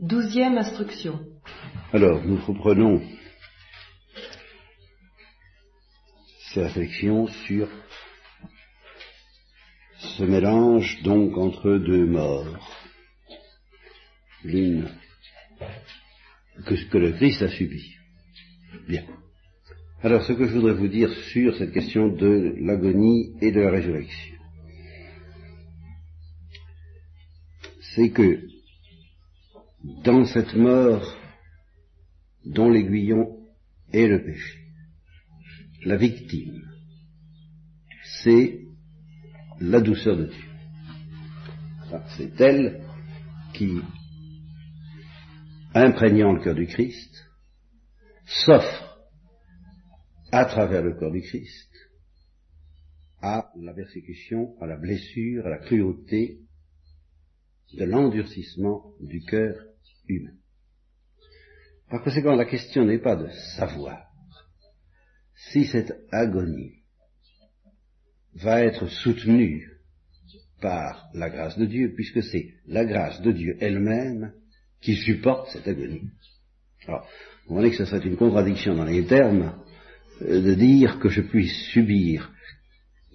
Douzième instruction. Alors, nous reprenons ces réflexions sur ce mélange donc entre deux morts. L'une que, que le Christ a subie. Bien. Alors, ce que je voudrais vous dire sur cette question de l'agonie et de la résurrection, c'est que dans cette mort dont l'aiguillon est le péché, la victime, c'est la douceur de Dieu. C'est elle qui, imprégnant le cœur du Christ, s'offre à travers le corps du Christ à la persécution, à la blessure, à la cruauté de l'endurcissement du cœur Par conséquent, la question n'est pas de savoir si cette agonie va être soutenue par la grâce de Dieu, puisque c'est la grâce de Dieu elle-même qui supporte cette agonie. Alors, vous voyez que ce serait une contradiction dans les termes euh, de dire que je puisse subir,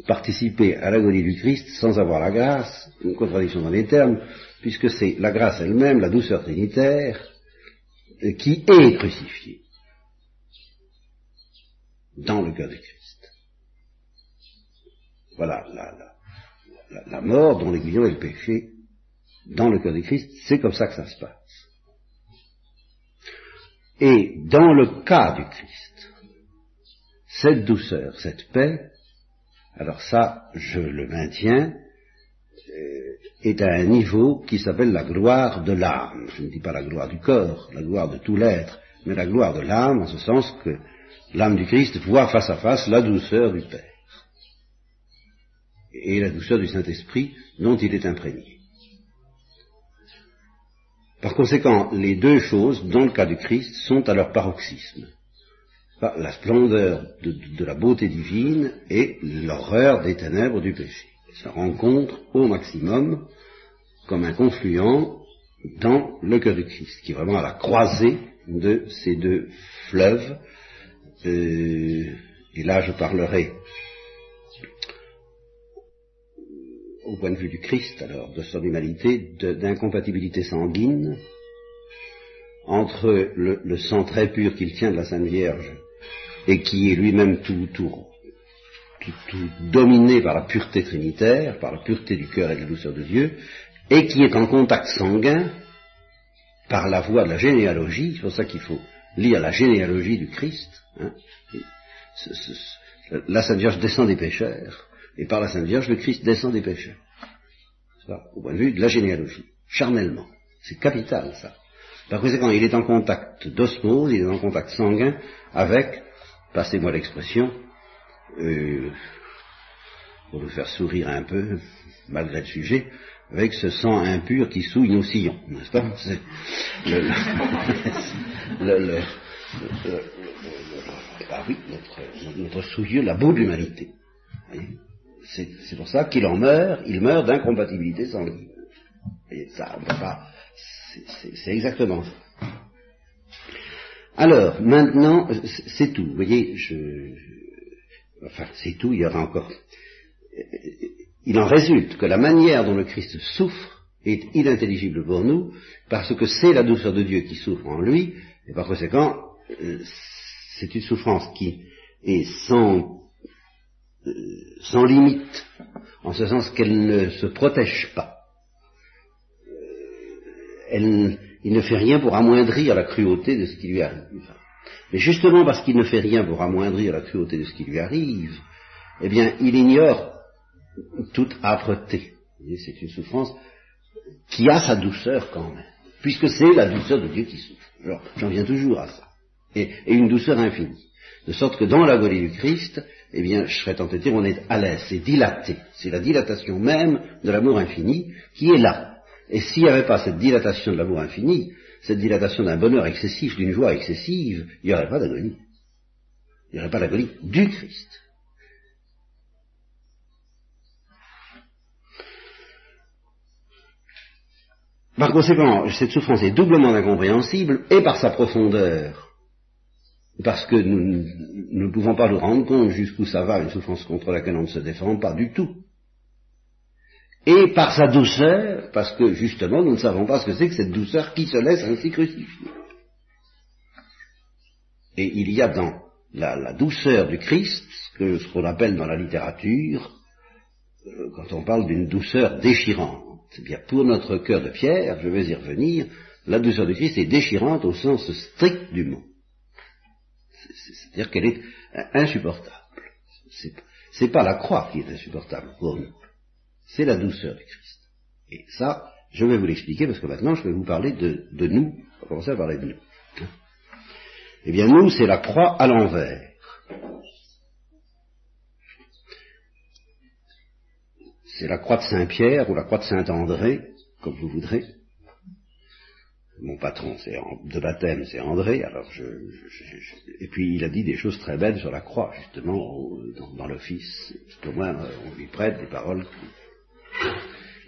participer à l'agonie du Christ sans avoir la grâce, une contradiction dans les termes, puisque c'est la grâce elle-même, la douceur trinitaire, euh, qui est crucifiée dans le cœur du Christ. Voilà la, la, la mort dont l'aiguillon est le péché dans le cœur du Christ, c'est comme ça que ça se passe. Et dans le cas du Christ, cette douceur, cette paix, alors ça, je le maintiens, est à un niveau qui s'appelle la gloire de l'âme. Je ne dis pas la gloire du corps, la gloire de tout l'être, mais la gloire de l'âme, en ce sens que l'âme du Christ voit face à face la douceur du Père et la douceur du Saint-Esprit dont il est imprégné. Par conséquent, les deux choses, dans le cas du Christ, sont à leur paroxysme. La splendeur de, la beauté divine et l'horreur des ténèbres du péché. Se rencontrent au maximum comme un confluent dans le cœur du Christ, qui est vraiment à la croisée de ces deux fleuves. Euh, et là, je parlerai au point de vue du Christ, alors, de son humanité, d'incompatibilité sanguine entre le, sang très pur qu'il tient de la Sainte Vierge et qui est lui-même tout, tout, dominé par la pureté trinitaire, par la pureté du cœur et de la douceur de Dieu, et qui est en contact sanguin par la voie de la généalogie, c'est pour ça qu'il faut lire la généalogie du Christ. Hein. la Sainte Vierge descend des pécheurs, et par la Sainte Vierge, le Christ descend des pécheurs. Ça, au point de vue de la généalogie, charnellement. C'est capital, ça. Par conséquent, il est en contact d'osmose, il est en contact sanguin avec, passez-moi l'expression, euh, pour nous faire sourire un peu, malgré le sujet, avec ce sang impur qui souille nos sillons, n'est-ce pas? Le, le, ah oui, notre, notre la boue de l'humanité. C'est pour ça qu'il en meurt, il meurt d'incompatibilité peut pas. C'est exactement ça. Alors, maintenant, c'est tout. Vous voyez, je, enfin, c'est tout, il y aura encore. Il en résulte que la manière dont le Christ souffre est inintelligible pour nous, parce que c'est la douceur de Dieu qui souffre en lui, et par conséquent, euh, c'est une souffrance qui est sans euh, sans limite, en ce sens qu'elle ne se protège pas. Euh, elle, il ne fait rien pour amoindrir la cruauté de ce qui lui arrive. Mais justement parce qu'il ne fait rien pour amoindrir la cruauté de ce qui lui arrive, eh bien, il ignore toute âpreté. C'est une souffrance qui a sa douceur quand même, puisque c'est la douceur de Dieu qui souffre. Alors, j'en viens toujours à ça. Et, une douceur infinie. De sorte que dans l'agonie du Christ, eh bien, je serais tenté de dire, on est à l'aise, c'est dilaté. C'est la dilatation même de l'amour infini qui est là. Et s'il n'y avait pas cette dilatation de l'amour infini, cette dilatation d'un bonheur excessif, d'une joie excessive, il n'y aurait pas d'agonie. Il n'y aurait pas d'agonie du Christ. Par conséquent, cette souffrance est doublement incompréhensible et par sa profondeur, parce que nous ne pouvons pas nous rendre compte jusqu'où ça va, une souffrance contre laquelle on ne se défend pas du tout. Et par sa douceur, parce que justement nous ne savons pas ce que c'est que cette douceur qui se laisse ainsi crucifier. Et il y a dans la, douceur du Christ, ce qu'on appelle dans la littérature, euh, quand on parle d'une douceur déchirante. C'est bien pour notre cœur de pierre, je vais y revenir, la douceur du Christ est déchirante au sens strict du mot. C'est-à-dire qu'elle est insupportable. C'est pas la croix qui est insupportable pour nous, c'est la douceur du Christ. Et ça, je vais vous l'expliquer parce que maintenant je vais vous parler de, nous. On va commencer à parler de nous. Eh bien, nous, c'est la croix à l'envers. C'est la croix de Saint-Pierre ou la croix de Saint-André, comme vous voudrez. Mon patron, c'est de baptême, c'est André. Alors et puis il a dit des choses très belles sur la croix, justement, dans, l'office. Au moins, on lui prête des paroles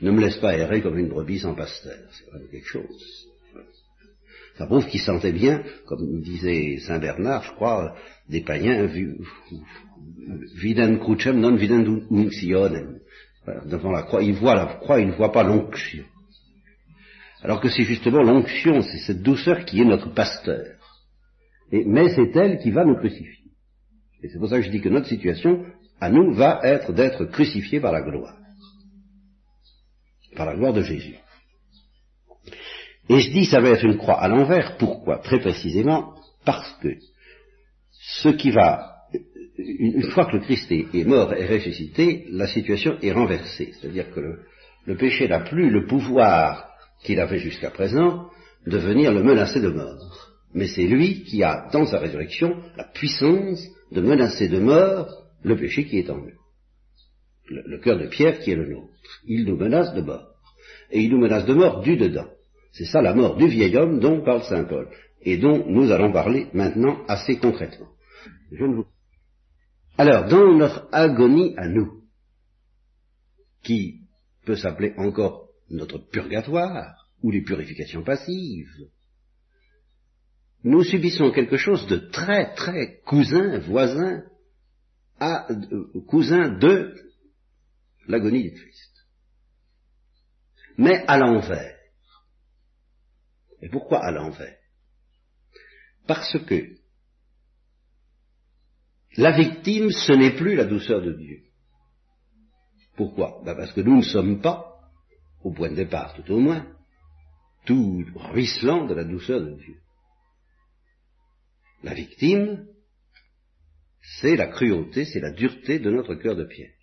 ne me laissent pas errer comme une brebis sans pasteur. C'est quand quelque chose. Ça prouve qu'il sentait bien, comme disait Saint Bernard, je crois, des païens, viden crucem non viden unctionem. Devant la croix, il voit la croix, il ne voit pas l'onction. Alors que c'est justement l'onction, c'est cette douceur qui est notre pasteur. Mais c'est elle qui va nous crucifier. Et c'est pour ça que je dis que notre situation, à nous, va être d'être crucifiés par la gloire. Par la gloire de Jésus. Et je dis ça va être une croix à l'envers. Pourquoi? Très précisément parce que ce qui va, une fois que le Christ est, mort et ressuscité, la situation est renversée. C'est-à-dire que le, le péché n'a plus le pouvoir qu'il avait jusqu'à présent de venir le menacer de mort. Mais c'est lui qui a, dans sa résurrection, la puissance de menacer de mort le péché qui est en lui. Le, le cœur de pierre qui est le nôtre. Il nous menace de mort. Et il nous menace de mort du dedans. C'est ça la mort du vieil homme dont parle Saint Paul, et dont nous allons parler maintenant assez concrètement. Alors, dans notre agonie à nous, qui peut s'appeler encore notre purgatoire, ou les purifications passives, nous subissons quelque chose de très très cousin, voisin, à, euh, cousin de l'agonie du Christ. Mais à l'envers. Et pourquoi à l'envers? Parce que la victime, ce n'est plus la douceur de Dieu. Pourquoi? Ben Parce que nous ne sommes pas, au point de départ tout au moins, tout ruisselant de la douceur de Dieu. La victime, c'est la cruauté, c'est la dureté de notre cœur de pierre.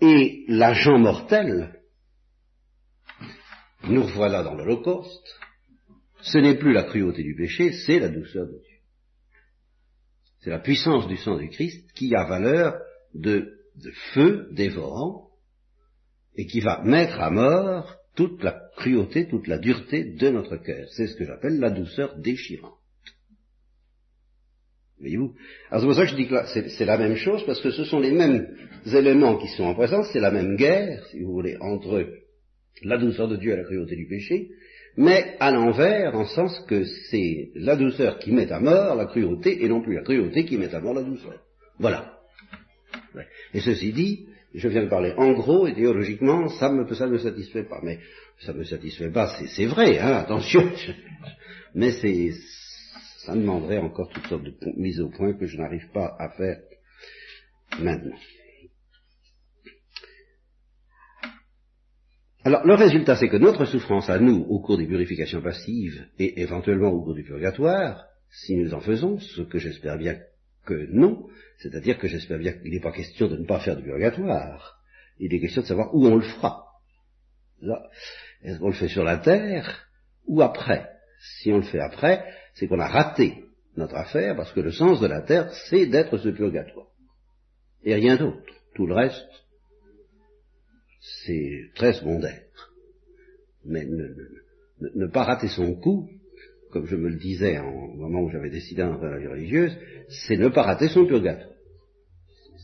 Et l'agent mortel, nous revoilà dans l'Holocauste, ce n'est plus la cruauté du péché, c'est la douceur de Dieu. C'est la puissance du sang du Christ qui a valeur de, feu dévorant et qui va mettre à mort toute la cruauté, toute la dureté de notre cœur. C'est ce que j'appelle la douceur déchirante. Voyez-vous Alors c'est pour ça que je dis que c'est la même chose, parce que ce sont les mêmes éléments qui sont en présence, c'est la même guerre, si vous voulez, entre la douceur de Dieu à la cruauté du péché, mais à l'envers, en sens que c'est la douceur qui met à mort la cruauté, et non plus la cruauté qui met à mort la douceur. Voilà. Et ceci dit, je viens de parler en gros, et théologiquement, ça ne me, ça me satisfait pas. Mais ça ne me satisfait pas, c'est vrai, hein, attention. Mais c'est, ça demanderait encore toutes sortes de mises au point que je n'arrive pas à faire maintenant. Alors, le résultat, c'est que notre souffrance à nous, au cours des purifications passives, et éventuellement au cours du purgatoire, si nous en faisons, ce que j'espère bien que non, c'est-à-dire que j'espère bien qu'il n'est pas question de ne pas faire du purgatoire, il est question de savoir où on le fera. Est-ce qu'on le fait sur la terre ou après? Si on le fait après, c'est qu'on a raté notre affaire, parce que le sens de la terre, c'est d'être ce purgatoire. Et rien d'autre. Tout le reste, c'est très secondaire. Mais ne, pas rater son coup, comme je me le disais au moment où j'avais décidé d'entrer dans la vie religieuse, c'est ne pas rater son purgatoire.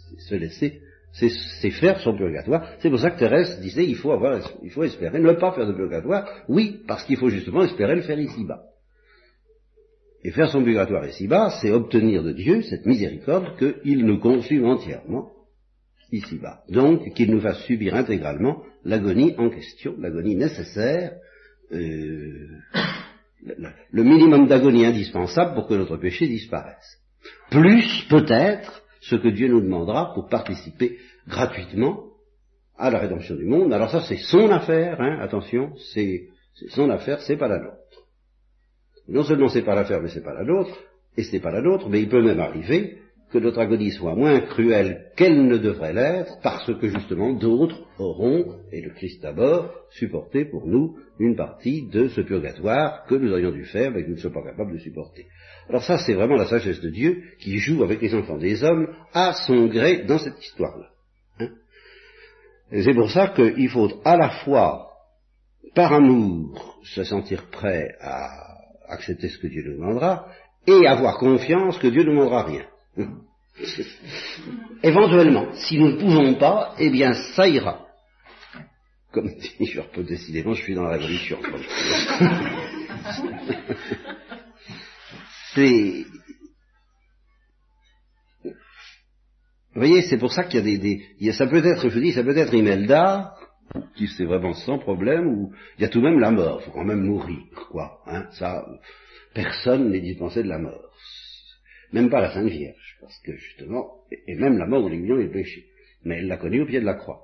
C'est se laisser c'est faire son purgatoire. C'est pour ça que Thérèse disait il faut avoir, il faut espérer ne pas faire de purgatoire. Oui, parce qu'il faut justement espérer le faire ici-bas. Et faire son purgatoire ici-bas, c'est obtenir de Dieu cette miséricorde qu'il nous consume entièrement ici-bas. Donc, qu'il nous fasse subir intégralement l'agonie en question, l'agonie nécessaire, euh, le minimum d'agonie indispensable pour que notre péché disparaisse. Plus, peut-être, ce que Dieu nous demandera pour participer gratuitement à la rédemption du monde. Alors ça, c'est son affaire, hein, attention, c'est son affaire, c'est pas la nôtre. Non seulement c'est pas l'affaire, mais c'est pas la nôtre, et c'est pas la nôtre, mais il peut même arriver que notre agonie soit moins cruelle qu'elle ne devrait l'être, parce que justement d'autres auront, et le Christ d'abord, supporté pour nous une partie de ce purgatoire que nous aurions dû faire, mais que nous ne sommes pas capables de supporter. Alors ça, c'est vraiment la sagesse de Dieu qui joue avec les enfants des hommes à son gré dans cette histoire-là. Hein. c'est pour ça qu'il faut à la fois, par amour, se sentir prêt à accepter ce que Dieu nous demandera, et avoir confiance que Dieu ne demandera rien. Éventuellement, si nous ne pouvons pas, eh bien ça ira. Comme dit, je peux décidément, je suis dans la révolution. c'est... Vous voyez, c'est pour ça qu'il y a des, des ça peut être, je dis, ça peut être Imelda, c'est vraiment sans problème, ou il y a tout de même la mort, il faut quand même mourir, quoi. Hein, ça, personne n'est dispensé de la mort même pas la Sainte Vierge, parce que justement, et même la mort de l'aiguillon est péché, mais elle l'a connue au pied de la croix.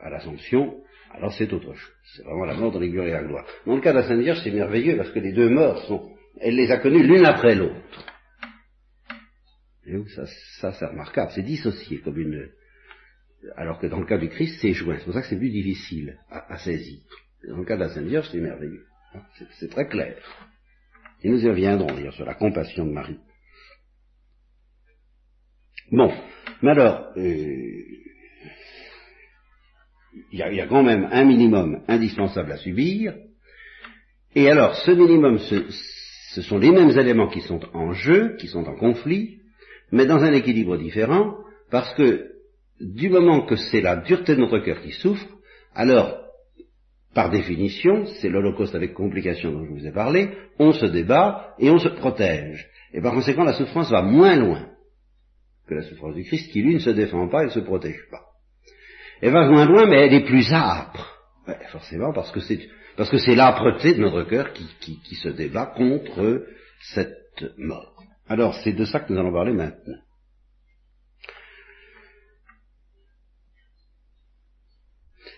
À l'Assomption, alors c'est autre chose, c'est vraiment la mort de l'aiguillon et la gloire. Dans le cas de la Sainte Vierge, c'est merveilleux, parce que les deux morts sont, elle les a connues l'une après l'autre. Ça, ça c'est remarquable, c'est dissocié comme une... Alors que dans le cas du Christ, c'est joint, c'est pour ça que c'est plus difficile à, saisir. Dans le cas de la Sainte Vierge, c'est merveilleux. C'est très clair. Et nous y reviendrons d'ailleurs sur la compassion de Marie. Bon, mais alors, euh, il y, a quand même un minimum indispensable à subir, et alors ce minimum, ce, sont les mêmes éléments qui sont en jeu, qui sont en conflit, mais dans un équilibre différent, parce que du moment que c'est la dureté de notre cœur qui souffre, alors par définition, c'est l'Holocauste avec complications dont je vous ai parlé, on se débat et on se protège. Et par conséquent, la souffrance va moins loin que la souffrance du Christ, qui lui ne se défend pas et ne se protège pas. Elle va moins loin, mais elle est plus âpre. forcément, parce que c'est parce que c'est l'âpreté de notre cœur qui, qui se débat contre cette mort. Alors, c'est de ça que nous allons parler maintenant.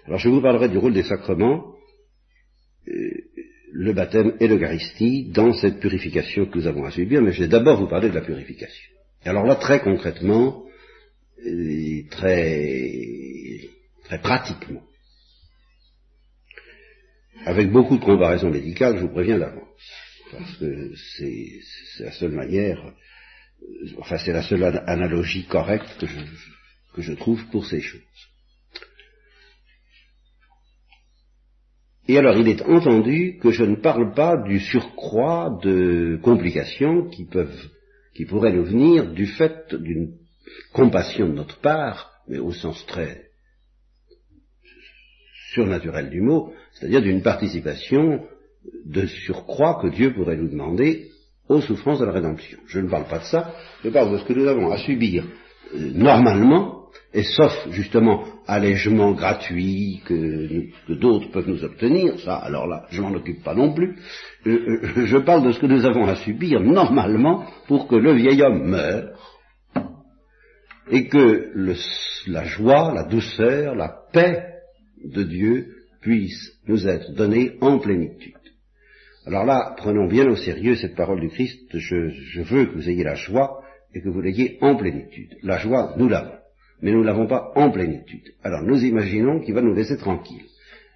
Alors je vous parlerai du rôle des sacrements, euh, le baptême et l'Eucharistie dans cette purification que nous avons à subir, mais je vais d'abord vous parler de la purification. Et alors là, très concrètement, et très, très pratiquement, avec beaucoup de comparaisons médicales, je vous préviens d'avance, parce que c'est la seule manière, enfin c'est la seule analogie correcte que que je trouve pour ces choses. Et alors il est entendu que je ne parle pas du surcroît de complications qui peuvent, pourraient nous venir du fait d'une compassion de notre part, mais au sens très surnaturel du mot, c'est-à-dire d'une participation de surcroît que Dieu pourrait nous demander aux souffrances de la rédemption. Je ne parle pas de ça, je parle de ce que nous avons à subir euh, normalement et sauf justement allègement gratuit que, d'autres peuvent nous obtenir, ça, alors là, je m'en occupe pas non plus, je, euh, euh, je parle de ce que nous avons à subir normalement pour que le vieil homme meure et que la joie, la douceur, la paix de Dieu puissent nous être données en plénitude. Alors là, prenons bien au sérieux cette parole du Christ, je veux que vous ayez la joie et que vous l'ayez en plénitude. La joie, nous l'avons mais nous ne l'avons pas en plénitude. Alors nous imaginons qu'il va nous laisser tranquille.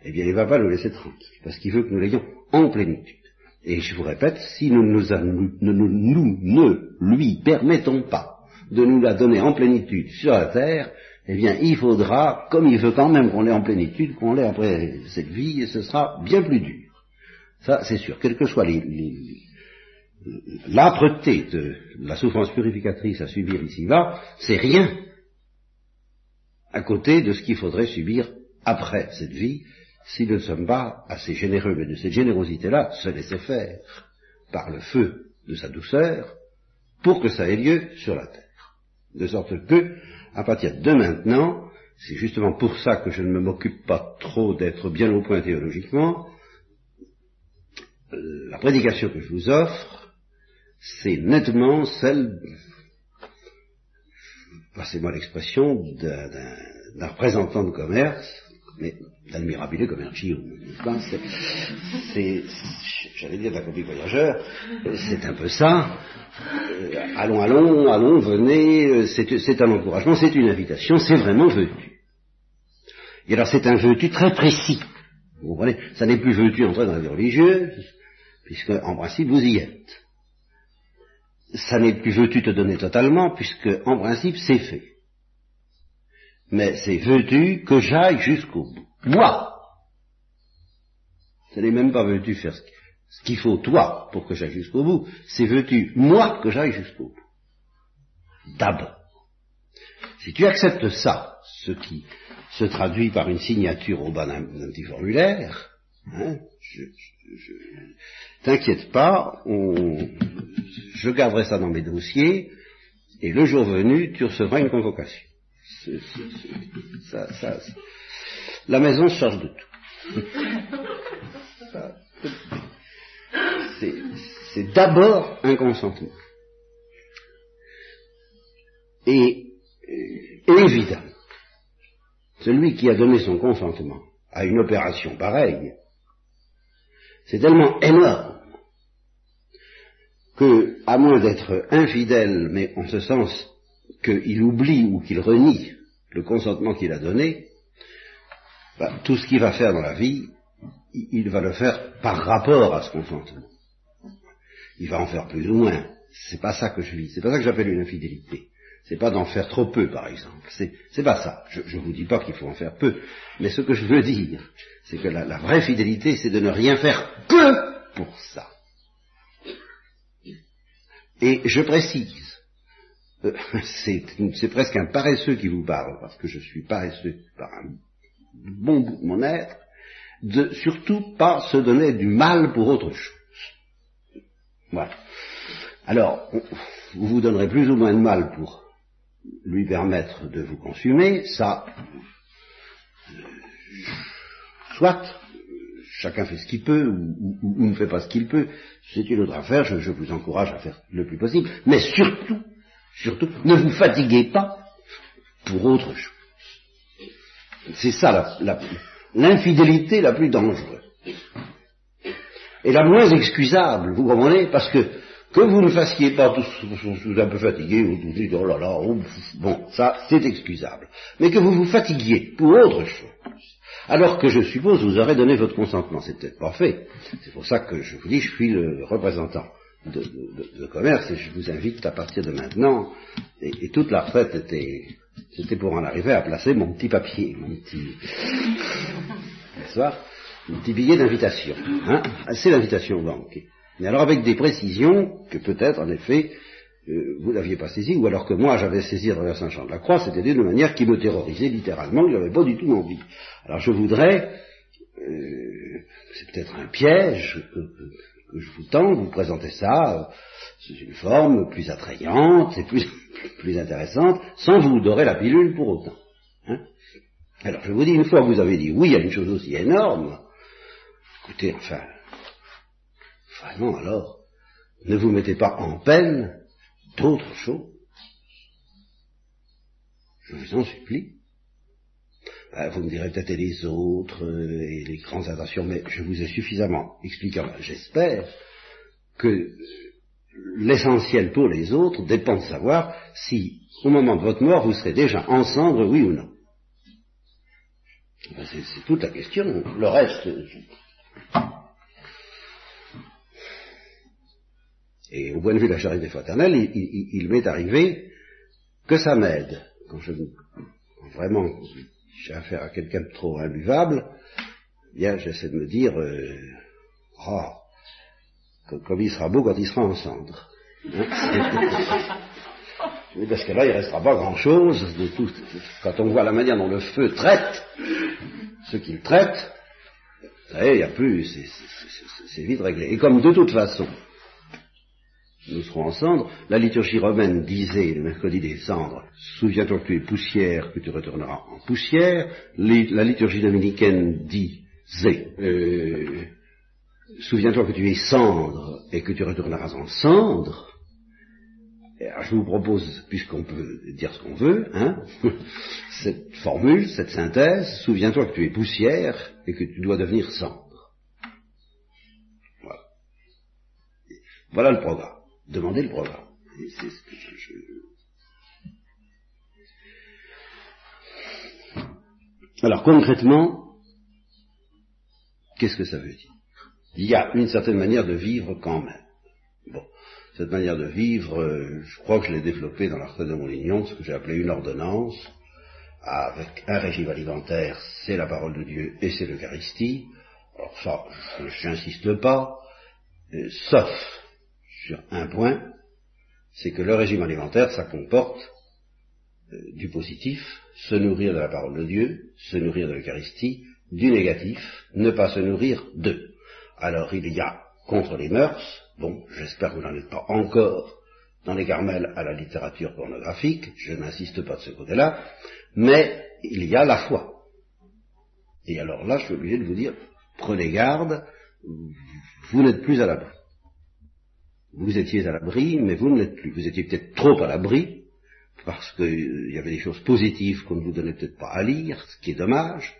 Eh bien, il ne va pas nous laisser tranquille, parce qu'il veut que nous l'ayons en plénitude. Et je vous répète, si nous, nous, ne lui permettons pas de nous la donner en plénitude sur la terre, eh bien, il faudra, comme il veut quand même qu'on l'ait en plénitude, qu'on l'ait après cette vie, et ce sera bien plus dur. Ça, c'est sûr. Quelle que soit l'âpreté de la souffrance purificatrice à subir ici-bas, c'est rien à côté de ce qu'il faudrait subir après cette vie, si nous ne sommes pas assez généreux, mais de cette générosité-là, se laisser faire par le feu de sa douceur, pour que ça ait lieu sur la terre. De sorte que, à partir de maintenant, c'est justement pour ça que je ne m'occupe pas trop d'être bien au point théologiquement, la prédication que je vous offre, c'est nettement celle, passez-moi l'expression, d'un représentant de commerce, mais d'admirabile commerciaux, c'est, j'allais dire d'un voyageur, c'est un peu ça. Euh, allons, allons, allons, venez, euh, c'est un encouragement, c'est une invitation, c'est vraiment veux-tu. Et alors c'est un veux-tu très précis. Vous comprenez? Ça n'est plus veux-tu entrer dans la vie religieuse, puisque en principe vous y êtes. Ça n'est plus veux-tu te donner totalement, puisque en principe c'est fait. Mais c'est veux-tu que j'aille jusqu'au bout? Moi Ce n'est même pas veux-tu faire ce qu'il faut toi pour que j'aille jusqu'au bout, c'est veux-tu moi que j'aille jusqu'au bout? D'abord. Si tu acceptes ça, ce qui se traduit par une signature au bas d'un petit formulaire, hein, t'inquiète pas, je garderai ça dans mes dossiers, et le jour venu, tu recevras une convocation. la maison se charge de tout. c'est d'abord un consentement. Et, et évidemment, celui qui a donné son consentement à une opération pareille, c'est tellement énorme que, à moins d'être infidèle, mais en ce sens qu'il oublie ou qu'il renie le consentement qu'il a donné, ben, tout ce qu'il va faire dans la vie, il va le faire par rapport à ce consentement. Il va en faire plus ou moins. C'est pas ça que je vis. C'est pas ça que j'appelle une infidélité. C'est pas d'en faire trop peu, par exemple. C'est pas ça. Je ne vous dis pas qu'il faut en faire peu. Mais ce que je veux dire, c'est que la, vraie fidélité, c'est de ne rien faire que pour ça. Et je précise, euh, c'est presque un paresseux qui vous parle, parce que je suis paresseux par un bon bout de mon être, de surtout pas se donner du mal pour autre chose. Voilà. Alors, vous vous donnerez plus ou moins de mal pour lui permettre de vous consumer, ça, soit, chacun fait ce qu'il peut ou, ne fait pas ce qu'il peut, c'est une autre affaire, je, vous encourage à faire le plus possible, mais surtout, surtout, ne vous fatiguez pas pour autre chose. C'est ça l'infidélité la, la plus dangereuse. Et la moins excusable, vous comprenez, parce que que vous ne fassiez pas tous, un peu fatigué, vous vous dites, oh là là, oh, bon, ça, c'est excusable. Mais que vous vous fatiguiez pour autre chose. Alors que je suppose vous aurez donné votre consentement. C'est peut-être pas fait. C'est pour ça que je vous dis, je suis le représentant de, commerce et je vous invite à partir de maintenant, et, toute la retraite était, c'était pour en arriver à placer mon petit papier, mon petit, mon petit billet d'invitation. Hein? C'est l'invitation banque mais alors avec des précisions que peut-être, en effet, euh, vous n'aviez pas saisies, ou alors que moi j'avais saisi à Saint-Jean de la Croix, c'était d'une manière qui me terrorisait littéralement, que j'avais pas du tout envie. Alors je voudrais, euh, c'est peut-être un piège que, je vous tends, vous présenter ça euh, sous une forme plus attrayante et plus, plus intéressante, sans vous dorer la pilule pour autant. Hein alors je vous dis, une fois que vous avez dit oui à une chose aussi énorme, écoutez, enfin, non, alors, ne vous mettez pas en peine d'autre chose. Je vous en supplie. Ben, vous me direz peut-être les autres, euh, et les grandes intentions, mais je vous ai suffisamment expliqué, j'espère, que l'essentiel pour les autres dépend de savoir si, au moment de votre mort, vous serez déjà ensemble, oui ou non. Ben, c'est toute la question. Le reste, Et au point de vue de la charité fraternelle, il, m'est arrivé que ça m'aide. Quand je vraiment j'ai affaire à quelqu'un de trop imbuvable, eh bien j'essaie de me dire euh, oh, comme il sera beau quand il sera en cendre. Hein Parce que là, il ne restera pas grand-chose de tout. Quand on voit la manière dont le feu traite ce qu'il traite, il n'y a plus, c'est vite réglé. Et comme de toute façon, nous serons en cendres, la liturgie romaine disait le mercredi des cendres, souviens-toi que tu es poussière, que tu retourneras en poussière, la liturgie dominicaine disait, euh, souviens-toi que tu es cendre et que tu retourneras en cendre, je vous propose, puisqu'on peut dire ce qu'on veut, hein, cette formule, cette synthèse, souviens-toi que tu es poussière et que tu dois devenir cendre. Voilà. Voilà le programme. Demandez le programme. Alors concrètement, qu'est-ce que ça veut dire? Il y a une certaine manière de vivre quand même. Bon, cette manière de vivre, euh, je crois que je l'ai développée dans l'article de Montlignon, ce que j'ai appelé une ordonnance, avec un régime alimentaire, c'est la parole de Dieu et c'est l'Eucharistie. Alors ça, je n'insiste pas, euh, sauf sur un point, c'est que le régime alimentaire, ça comporte euh, du positif, se nourrir de la parole de Dieu, se nourrir de l'Eucharistie, du négatif, ne pas se nourrir d'eux. Alors il y a contre les mœurs, Bon, j'espère que vous n'en êtes pas encore dans les Carmels à la littérature pornographique, je n'insiste pas de ce côté-là, mais il y a la foi. Et alors là, je suis obligé de vous dire, prenez garde, vous n'êtes plus à l'abri. Vous étiez à l'abri, mais vous ne l'êtes plus. Vous étiez peut-être trop à l'abri, parce qu'il y avait des choses positives qu'on ne vous donnait peut-être pas à lire, ce qui est dommage,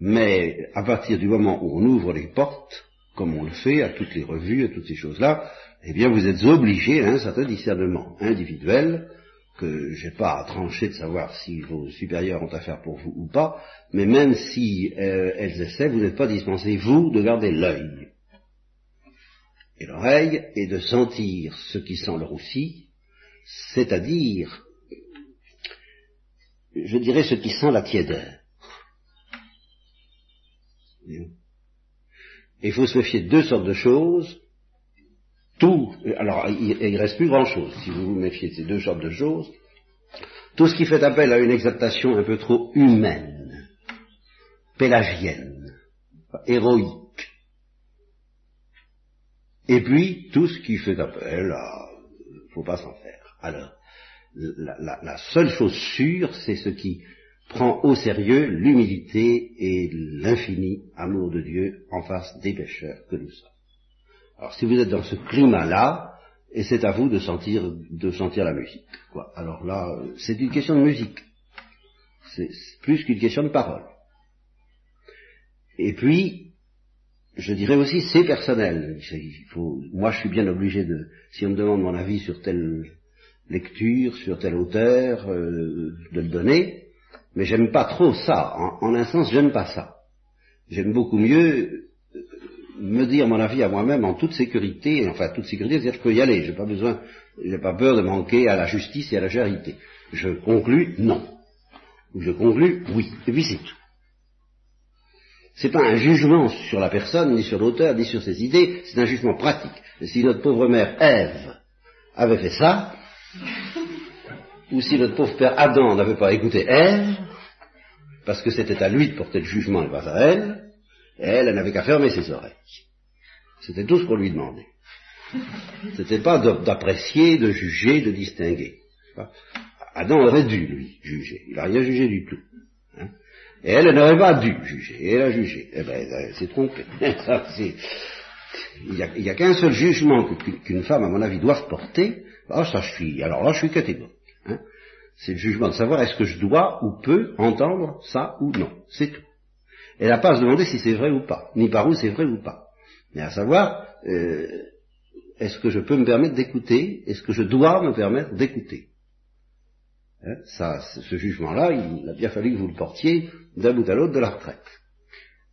mais à partir du moment où on ouvre les portes, comme on le fait à toutes les revues, à toutes ces choses-là, eh bien vous êtes obligé à un certain discernement individuel, que j'ai pas à trancher de savoir si vos supérieurs ont affaire pour vous ou pas, mais même si euh, elles essaient, vous n'êtes pas dispensé, vous, de garder l'œil et l'oreille et de sentir ce qui sent le roussi, c'est-à-dire, je dirais, ce qui sent la tiédeur il faut se méfier de deux sortes de choses. Tout, alors il, ne reste plus grand-chose si vous vous méfiez de ces deux sortes de choses. Tout ce qui fait appel à une exaltation un peu trop humaine, pélagienne, héroïque. Et puis tout ce qui fait appel à... faut pas s'en faire. Alors, la seule chose sûre, c'est ce qui prend au sérieux l'humilité et l'infini amour de Dieu en face des pécheurs que nous sommes. Alors si vous êtes dans ce climat-là, et c'est à vous de sentir, de sentir la musique. Quoi. Alors là, c'est une question de musique. C'est plus qu'une question de parole. Et puis, je dirais aussi, c'est personnel. Il faut, moi, je suis bien obligé de, si on me demande mon avis sur telle lecture, sur tel auteur, euh, de le donner. Mais j'aime pas trop ça. En, un sens, j'aime pas ça. J'aime beaucoup mieux euh, me dire mon avis à moi-même en toute sécurité, enfin toute sécurité, c'est-à-dire que je peux y aller, j'ai pas besoin, j'ai pas peur de manquer à la justice et à la charité. Je conclus non. Je conclus oui. Et puis c'est tout. C'est pas un jugement sur la personne, ni sur l'auteur, ni sur ses idées, c'est un jugement pratique. Si notre pauvre mère Ève avait fait ça, ou si notre pauvre père Adam n'avait pas écouté Ève, parce que c'était à lui de porter le jugement et pas à elle, elle n'avait qu'à fermer ses oreilles. C'était tout ce qu'on lui demandait. C'était pas d'apprécier, de juger, de distinguer. Adam aurait dû, lui, juger. Il n'a rien jugé du tout. Elle, elle n'aurait pas dû juger. Elle a jugé. Eh ben, elle s'est trompée. il n'y a, qu'un seul jugement qu'une femme, à mon avis, doit porter. Ah, ça, je suis, alors là, je suis catégorique. Hein. C'est le jugement de savoir est-ce que je dois ou peux entendre ça ou non. C'est tout. Elle n'a pas à se demander si c'est vrai ou pas, ni par où c'est vrai ou pas. Mais à savoir, euh, est-ce que je peux me permettre d'écouter? Est-ce que je dois me permettre d'écouter? Hein, Ça, ce jugement-là, il a bien fallu que vous le portiez d'un bout à l'autre de la retraite.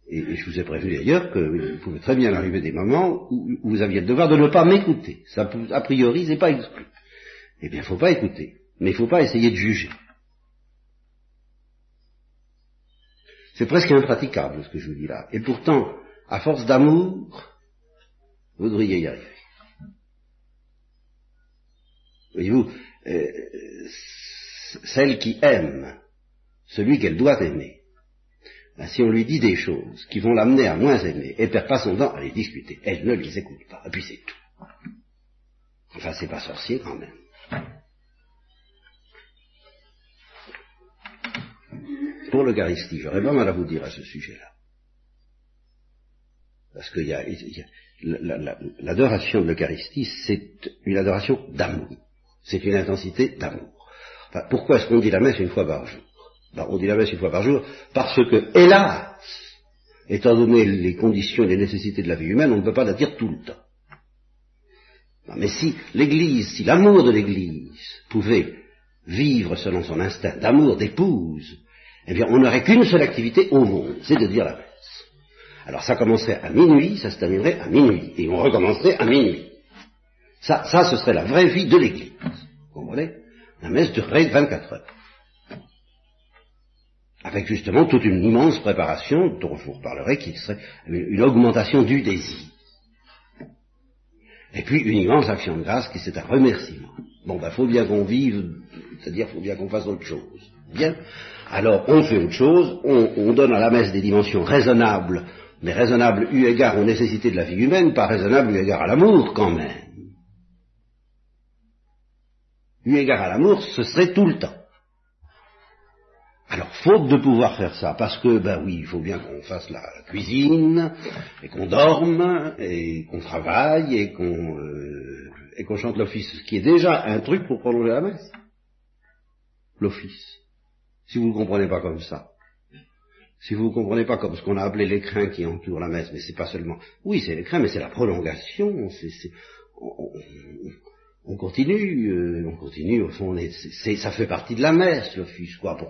Et, je vous ai prévu d'ailleurs qu'il pouvait très bien arriver des moments où, vous aviez le devoir de ne pas m'écouter. Ça, a priori, c'est pas exclu. Eh bien, il faut pas écouter. Mais il faut pas essayer de juger. C'est presque impraticable ce que je vous dis là. Et pourtant, à force d'amour, vous devriez y arriver. Voyez-vous, euh, celle qui aime celui qu'elle doit aimer, ben, si on lui dit des choses qui vont l'amener à moins aimer, elle perd pas son temps à les discuter, elle ne les écoute pas, et puis c'est tout. Enfin, c'est pas sorcier quand même. Pour l'Eucharistie, j'aurais pas mal à vous dire à ce sujet-là. Parce a, l'adoration de l'Eucharistie, c'est une adoration d'amour. C'est une intensité d'amour. Pourquoi est-ce qu'on dit la messe une fois par jour? Ben, On dit la messe une fois par jour parce que, hélas, étant donné les conditions et les nécessités de la vie humaine, on ne peut pas la dire tout le temps. mais si l'Église, si l'amour de l'Église pouvait vivre selon son instinct d'amour d'épouse, eh bien, on n'aurait qu'une seule activité au monde, c'est de dire la messe. Alors ça commencerait à minuit, ça se terminerait à minuit, et on recommencerait à minuit. Ça, ça, ce serait la vraie vie de l'Église. Vous comprenez? La messe durerait 24 heures. Avec justement toute une immense préparation, dont je vous reparlerai, qui serait une augmentation du désir. Et puis une immense action de grâce qui c'est un remerciement. Bon, ben, faut bien qu'on vive, c'est-à-dire faut bien qu'on fasse autre chose. Bien. Alors, on fait autre chose, on, on donne à la messe des dimensions raisonnables mais raisonnable eu égard aux nécessités de la vie humaine, pas raisonnable eu égard à l'amour quand même. Eu égard à l'amour, ce serait tout le temps. Alors, faute de pouvoir faire ça, parce que, ben oui, il faut bien qu'on fasse la cuisine, et qu'on dorme, et qu'on travaille, et qu'on euh, chante l'office, ce qui est déjà un truc pour prolonger la messe. L'office. Si vous ne comprenez pas comme ça, si vous ne comprenez pas comme ce qu'on a appelé l'écrin qui entoure la messe, mais c'est pas seulement, oui, c'est l'écrin, mais c'est la prolongation, on, continue, euh, on continue, au fond, ça fait partie de la messe, l'office, quoi, pour,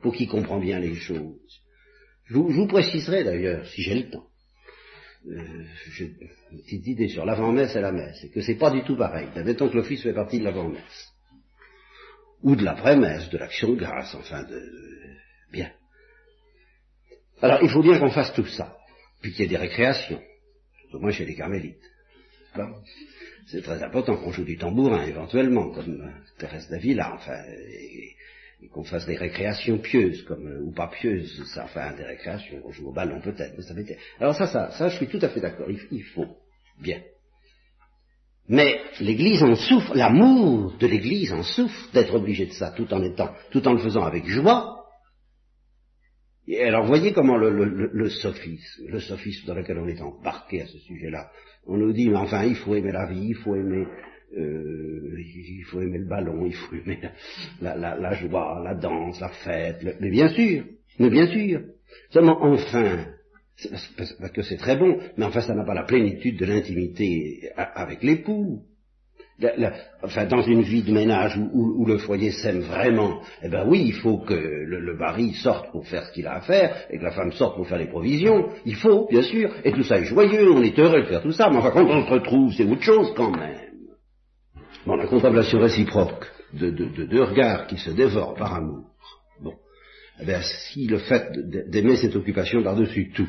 pour qui comprend bien les choses. Je vous, préciserai d'ailleurs, si j'ai le temps, euh, une petite idée sur l'avant-messe et la messe, et que c'est pas du tout pareil. Admettons que l'office fait partie de l'avant-messe, ou de l'après-messe, de l'action de grâce, enfin, de, bien. Alors, il faut bien qu'on fasse tout ça, puis qu'il y ait des récréations, au moins chez les carmélites. C'est très important qu'on joue du tambourin, éventuellement, comme euh, Thérèse d'Avila, enfin, et, qu'on fasse des récréations pieuses, comme, euh, ou pas pieuses, ça, enfin, des récréations, qu'on joue au ballon peut-être, mais ça m'était... Alors ça, ça, ça, je suis tout à fait d'accord, il, faut, bien. Mais l'Église en souffre, l'amour de l'Église en souffre d'être obligé de ça, tout en étant, tout en le faisant avec joie, et alors voyez comment le, le, sophisme, le sophisme dans lequel on est embarqué à ce sujet-là, on nous dit, mais enfin, il faut aimer la vie, il faut aimer, euh, il faut aimer le ballon, il faut aimer la joie, la danse, la fête, mais bien sûr, mais bien sûr. Seulement, enfin, parce que c'est très bon, mais enfin, ça n'a pas la plénitude de l'intimité avec l'époux enfin, dans une vie de ménage où, le foyer s'aime vraiment, eh ben oui, il faut que le, mari sorte pour faire ce qu'il a à faire, et que la femme sorte pour faire les provisions. Il faut, bien sûr, et tout ça est joyeux, on est heureux de faire tout ça, mais enfin, quand on se retrouve, c'est autre chose quand même. Bon, la contemplation réciproque de, deux regards qui se dévorent par amour. Bon, eh bien, si le fait d'aimer cette occupation par-dessus tout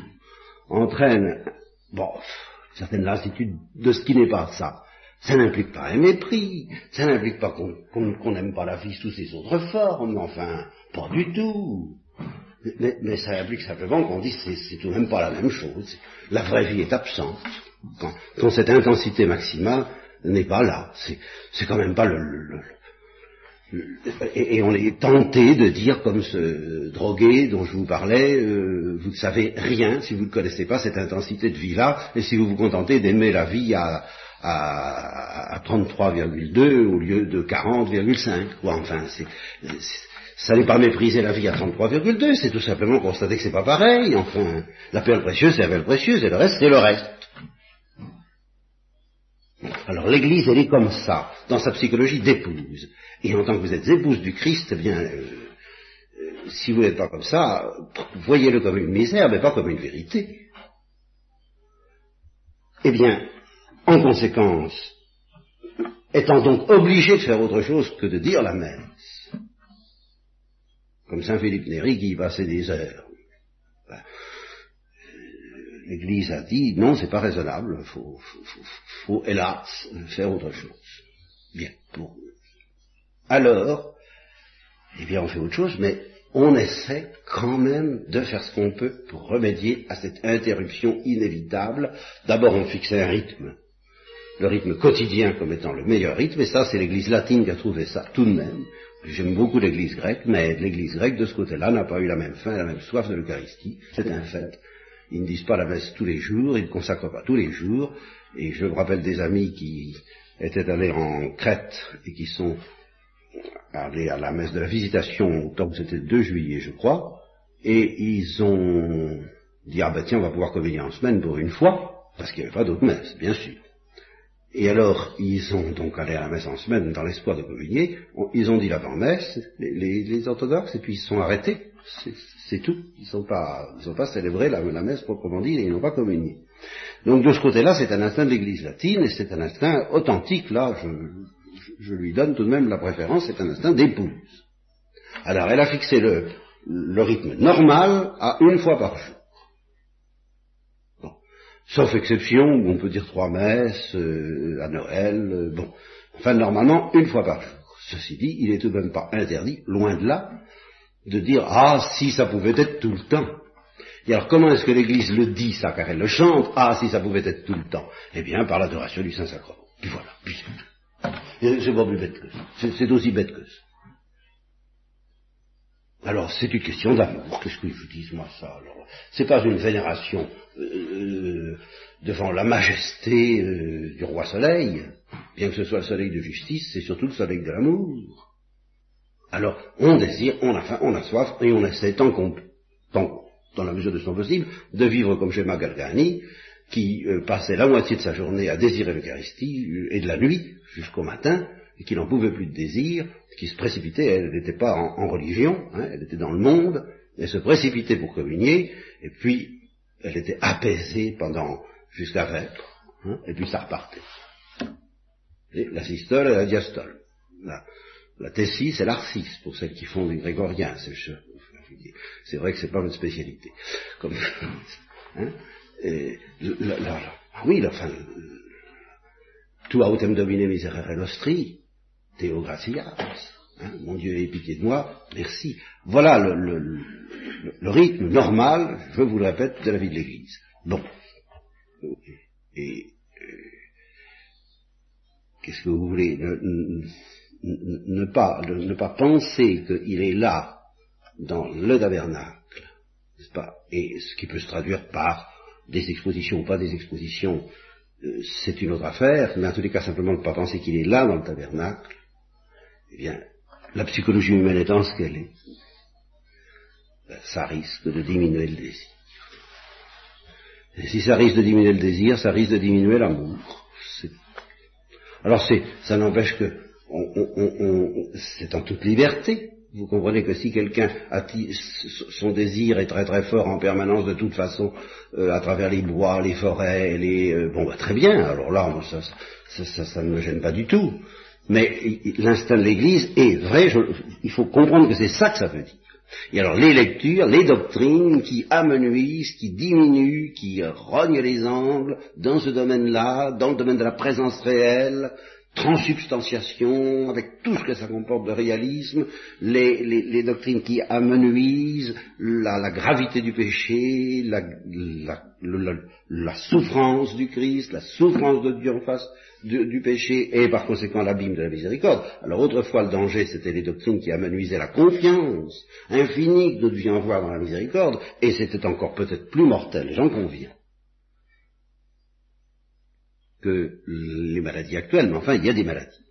entraîne, bon, une certaine lassitude de ce qui n'est pas ça, ça n'implique pas un mépris, ça n'implique pas qu'on n'aime pas la vie sous ses autres formes, enfin, pas du tout. Mais, ça implique simplement qu'on dit c'est, tout de même pas la même chose. La vraie vie est absente. Quand, cette intensité maximale n'est pas là. C'est, quand même pas le, et, on est tenté de dire comme ce drogué dont je vous parlais, euh, vous ne savez rien si vous ne connaissez pas cette intensité de vie-là, et si vous vous contentez d'aimer la vie à, à, 33,2 au lieu de 40,5. Enfin, ça n'est pas mépriser la vie à 33,2, c'est tout simplement constater que c'est pas pareil. Enfin, la perle précieuse, c'est la perle précieuse, et le reste, c'est le reste. Alors l'Église, elle est comme ça, dans sa psychologie d'épouse. Et en tant que vous êtes épouse du Christ, eh bien, euh, si vous n'êtes pas comme ça, voyez-le comme une misère, mais pas comme une vérité. Eh bien, en conséquence, étant donc obligé de faire autre chose que de dire la messe, comme Saint Philippe Néri qui y passait des heures. L'Église a dit non, c'est pas raisonnable, il faut, faut, hélas faire autre chose. Bien, pour alors, eh bien on fait autre chose, mais on essaie quand même de faire ce qu'on peut pour remédier à cette interruption inévitable. D'abord on fixait un rythme, le rythme quotidien comme étant le meilleur rythme, et ça c'est l'Église latine qui a trouvé ça tout de même. J'aime beaucoup l'Église grecque, mais l'Église grecque de ce côté-là n'a pas eu la même faim, la même soif de l'Eucharistie, c'est un fait. Ils ne disent pas la messe tous les jours, ils ne consacrent pas tous les jours, et je me rappelle des amis qui étaient allés en Crète et qui sont allés à la messe de la visitation, tant que c'était le 2 juillet, je crois, et ils ont dit, ah ben tiens, on va pouvoir communier en semaine pour une fois, parce qu'il n'y avait pas d'autre messe, bien sûr. Et alors, ils ont donc allé à la messe en semaine dans l'espoir de communier, ils ont dit l'avant-messe, les, les, orthodoxes, et puis ils se sont arrêtés, c'est tout. Ils n'ont pas, pas célébré la, messe proprement dit, et ils n'ont pas communié. Donc de ce côté-là, c'est un instinct de l'Église latine, et c'est un instinct authentique, là, je, lui donne tout de même la préférence, c'est un instinct d'épouse. Alors, elle a fixé le rythme normal à une fois par jour. Sauf exception, où on peut dire trois messes, euh, à Noël, euh, bon. Enfin, normalement, une fois par jour. Ceci dit, il n'est tout de même pas interdit, loin de là, de dire, ah, si ça pouvait être tout le temps. Et alors, comment est-ce que l'Église le dit, ça, car elle le chante, ah, si ça pouvait être tout le temps? Eh bien, par l'adoration du Saint-Sacrement. Puis voilà, puis c'est tout. C'est pas plus bête que ça. C'est aussi bête que ça. Alors, c'est une question d'amour. Qu'est-ce que je vous dis, moi, ça alors? C'est pas une vénération euh, devant la majesté euh, du roi soleil, bien que ce soit le soleil de justice, c'est surtout le soleil de l'amour. Alors, on désire, on a faim, on a soif, et on essaie tant qu'on, dans la mesure de son possible, de vivre comme chez Magalgani, qui euh, passait la moitié de sa journée à désirer l'Eucharistie, et de la nuit jusqu'au matin, et qui n'en pouvait plus de désir, qui se précipitait, elle n'était pas en, religion, hein, elle était dans le monde, elle se précipitait pour communier, et puis elle était apaisée pendant jusqu'à vêpres, hein, et puis ça repartait. Et la systole et la diastole. La, la tessie, c'est l'arcis, pour celles qui font du grégorien. C'est vrai que c'est pas votre spécialité. Comme, hein, et, la, la, oui, enfin, tout autem domine miserere nostri, Théo gratias. Hein, mon Dieu, aie pitié de moi, merci. Voilà le, le, le, rythme normal, je vous le répète, de la vie de l'Église. Bon. Et euh, qu'est-ce que vous voulez? Ne, ne, pas, ne pas penser qu'il est là, dans le tabernacle, n'est-ce pas? Et ce qui peut se traduire par des expositions ou pas des expositions, euh, c'est une autre affaire, mais en tous les cas simplement ne pas penser qu'il est là dans le tabernacle, eh bien, la psychologie humaine étant ce qu'elle est, ben, ça risque de diminuer le désir. Et si ça risque de diminuer le désir, ça risque de diminuer l'amour. Alors c'est, ça n'empêche que c'est en toute liberté. Vous comprenez que si quelqu'un son désir est très très fort en permanence de toute façon euh, à travers les bois, les forêts, les euh, bon bah, très bien. Alors là, ça, ça, ça, ne me gêne pas du tout. Mais l'instinct de l'Église est vrai, il faut comprendre que c'est ça que ça veut dire. Et alors les lectures, les doctrines qui amenuisent, qui diminuent, qui rognent les angles dans ce domaine-là, dans le domaine de la présence réelle, transsubstantiation, avec tout ce que ça comporte de réalisme, les, doctrines qui amenuisent la, gravité du péché, la, la, souffrance du Christ, la souffrance de Dieu en face du, péché et par conséquent l'abîme de la miséricorde. Alors autrefois le danger c'était les doctrines qui amenuisaient la confiance infinie que nous devions avoir dans la miséricorde et c'était encore peut-être plus mortel, j'en conviens que les maladies actuelles, mais enfin, il y a des maladies.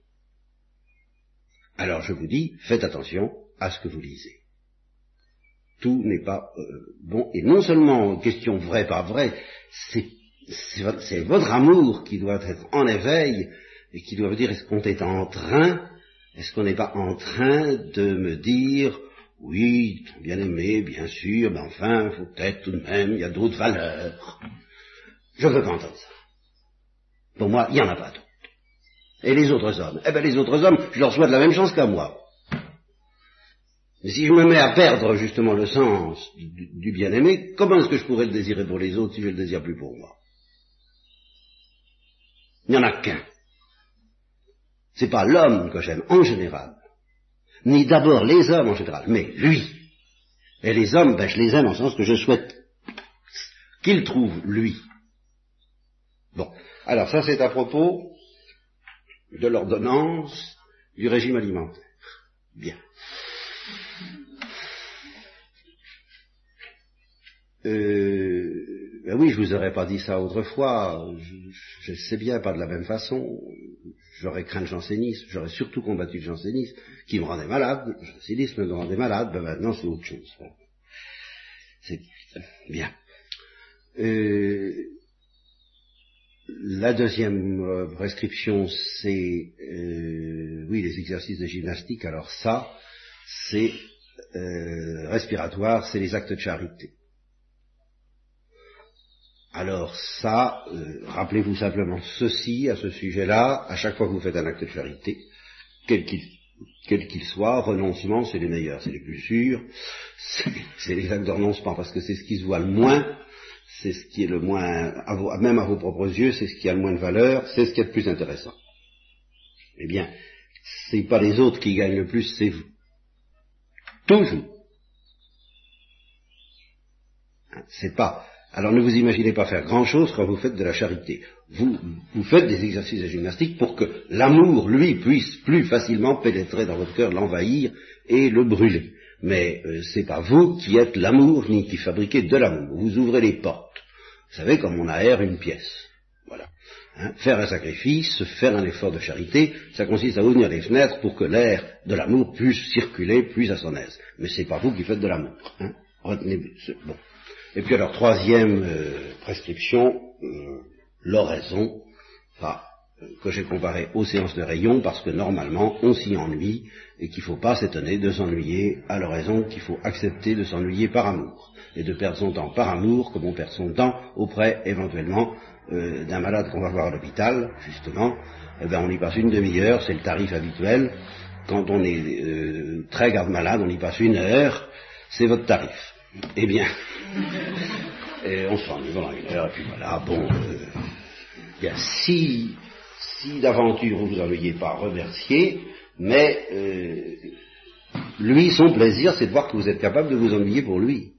Alors je vous dis, faites attention à ce que vous lisez. Tout n'est pas euh, bon, et non seulement question vraie, pas vraie, c'est votre amour qui doit être en éveil, et qui doit vous dire, est-ce qu'on est en train, est-ce qu'on n'est pas en train de me dire, oui, bien aimé, bien sûr, mais enfin, faut peut-être tout de même, il y a d'autres valeurs. Je veux pas entendre ça. Pour moi, il n'y en a pas d'autres. Et les autres hommes? Eh bien, les autres hommes, je leur souhaite la même chance qu'à moi. Mais si je me mets à perdre justement le sens du, bien-aimé, comment est-ce que je pourrais le désirer pour les autres si je le désire plus pour moi? Il n'y en a qu'un. C'est pas l'homme que j'aime en général, ni d'abord les hommes en général, mais lui. Et les hommes, ben, je les aime en sens que je souhaite qu'il trouve lui. Bon, alors ça c'est à propos de l'ordonnance du régime alimentaire. Bien. Euh, ben oui, je vous aurais pas dit ça autrefois. Je, sais bien, pas de la même façon. J'aurais craint le jansénisme, j'aurais surtout combattu le jansénisme, qui me rendait malade. Le jansénisme me rendait malade. Ben maintenant, c'est autre chose. C'est bien. Euh, la deuxième euh, prescription, c'est euh, oui les exercices de gymnastique. Alors ça, c'est euh, respiratoire, c'est les actes de charité. Alors ça, rappelez-vous simplement ceci à ce sujet-là, à chaque fois que vous faites un acte de charité, quel qu'il quel qu'il soit, renoncement, c'est les meilleurs, c'est les plus sûrs, c'est les actes de renoncement, parce que c'est ce qui se voit le moins, c'est ce qui est le moins, même à vos propres yeux, c'est ce qui a le moins de valeur, c'est ce qui est le plus intéressant. Eh bien, c'est pas les autres qui gagnent le plus, c'est vous. Toujours. Hein, c'est pas. Alors ne vous imaginez pas faire grand chose quand vous faites de la charité. Vous, vous faites des exercices de gymnastique pour que l'amour, lui, puisse plus facilement pénétrer dans votre cœur, l'envahir et le brûler mais euh, c'est pas vous qui êtes l'amour ni qui fabriquez de l'amour. Vous ouvrez les portes. Vous savez comme on aère une pièce. Voilà. Hein, faire un sacrifice, faire un effort de charité, ça consiste à ouvrir les fenêtres pour que l'air de l'amour puisse circuler plus à son aise. Mais c'est pas vous qui faites de l'amour. Hein. Retenez bon. Et puis alors troisième euh, prescription, euh, l'oraison. Que j'ai comparé aux séances de rayon parce que normalement on s'y ennuie et qu'il ne faut pas s'étonner de s'ennuyer à l'oraison, qu'il faut accepter de s'ennuyer par amour et de perdre son temps par amour comme on perd son temps auprès éventuellement euh, d'un malade qu'on va voir à l'hôpital, justement, eh ben, on y passe une demi-heure, c'est le tarif habituel. Quand on est euh, très garde malade, on y passe une heure, c'est votre tarif. Eh bien, et on s'ennuie pendant une heure, et puis voilà, bon, euh, bien, si si d'aventure vous vous ennuyez pas, remerciez, mais euh, lui, son plaisir, c'est de voir que vous êtes capable de vous ennuyer pour lui.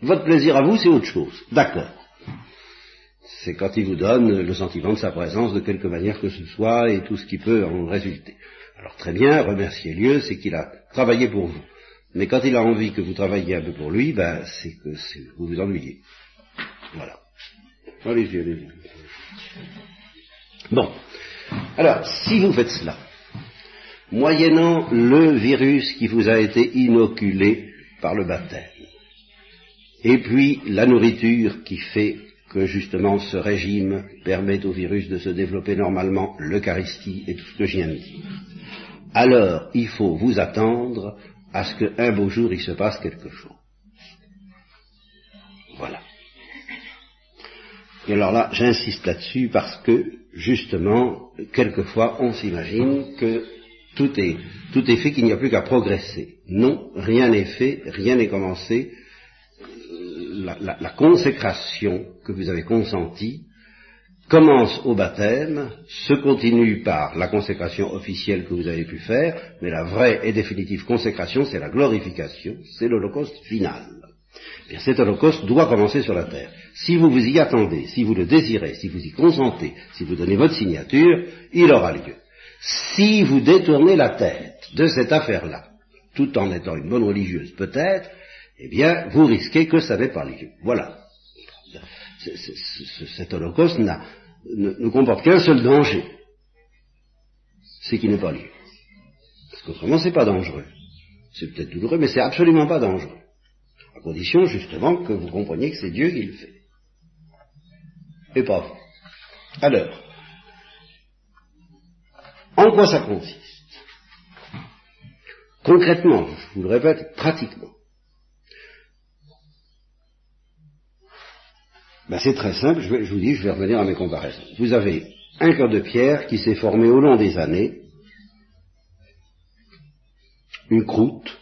Votre plaisir à vous, c'est autre chose. D'accord. C'est quand il vous donne le sentiment de sa présence de quelque manière que ce soit et tout ce qui peut en résulter. Alors très bien, remerciez Dieu, c'est qu'il a travaillé pour vous. Mais quand il a envie que vous travailliez un peu pour lui, ben, c'est que vous vous ennuyez. Voilà. Allez-y, allez-y. Bon. Alors, si vous faites cela, moyennant le virus qui vous a été inoculé par le baptême, et puis la nourriture qui fait que justement ce régime permet au virus de se développer normalement, l'Eucharistie et tout ce que je viens de dire, alors il faut vous attendre à ce qu'un beau jour il se passe quelque chose. Voilà. Et alors là, j'insiste là-dessus parce que, justement, quelquefois, on s'imagine que tout est, tout est fait, qu'il n'y a plus qu'à progresser. Non, rien n'est fait, rien n'est commencé. La, la, consécration que vous avez consentie commence au baptême, se continue par la consécration officielle que vous avez pu faire, mais la vraie et définitive consécration, c'est la glorification, c'est l'holocauste final. Bien, cet holocauste doit commencer sur la terre. Si vous vous y attendez, si vous le désirez, si vous y consentez, si vous donnez votre signature, il aura lieu. Si vous détournez la tête de cette affaire-là, tout en étant une bonne religieuse peut-être, eh bien, vous risquez que ça n'ait pas lieu. Voilà. cet holocauste ne, ne, comporte qu'un seul danger, c'est qu'il n'est pas lieu. Parce qu'autrement, c'est pas dangereux. C'est peut-être douloureux, mais c'est absolument pas dangereux. À condition, justement, que vous compreniez que c'est Dieu qui le fait. Et pas vous. Alors, en quoi ça consiste? Concrètement, je vous le répète, pratiquement. Ben c'est très simple, je, je, vous dis, je vais revenir à mes comparaisons. Vous avez un cœur de pierre qui s'est formé au long des années, une croûte,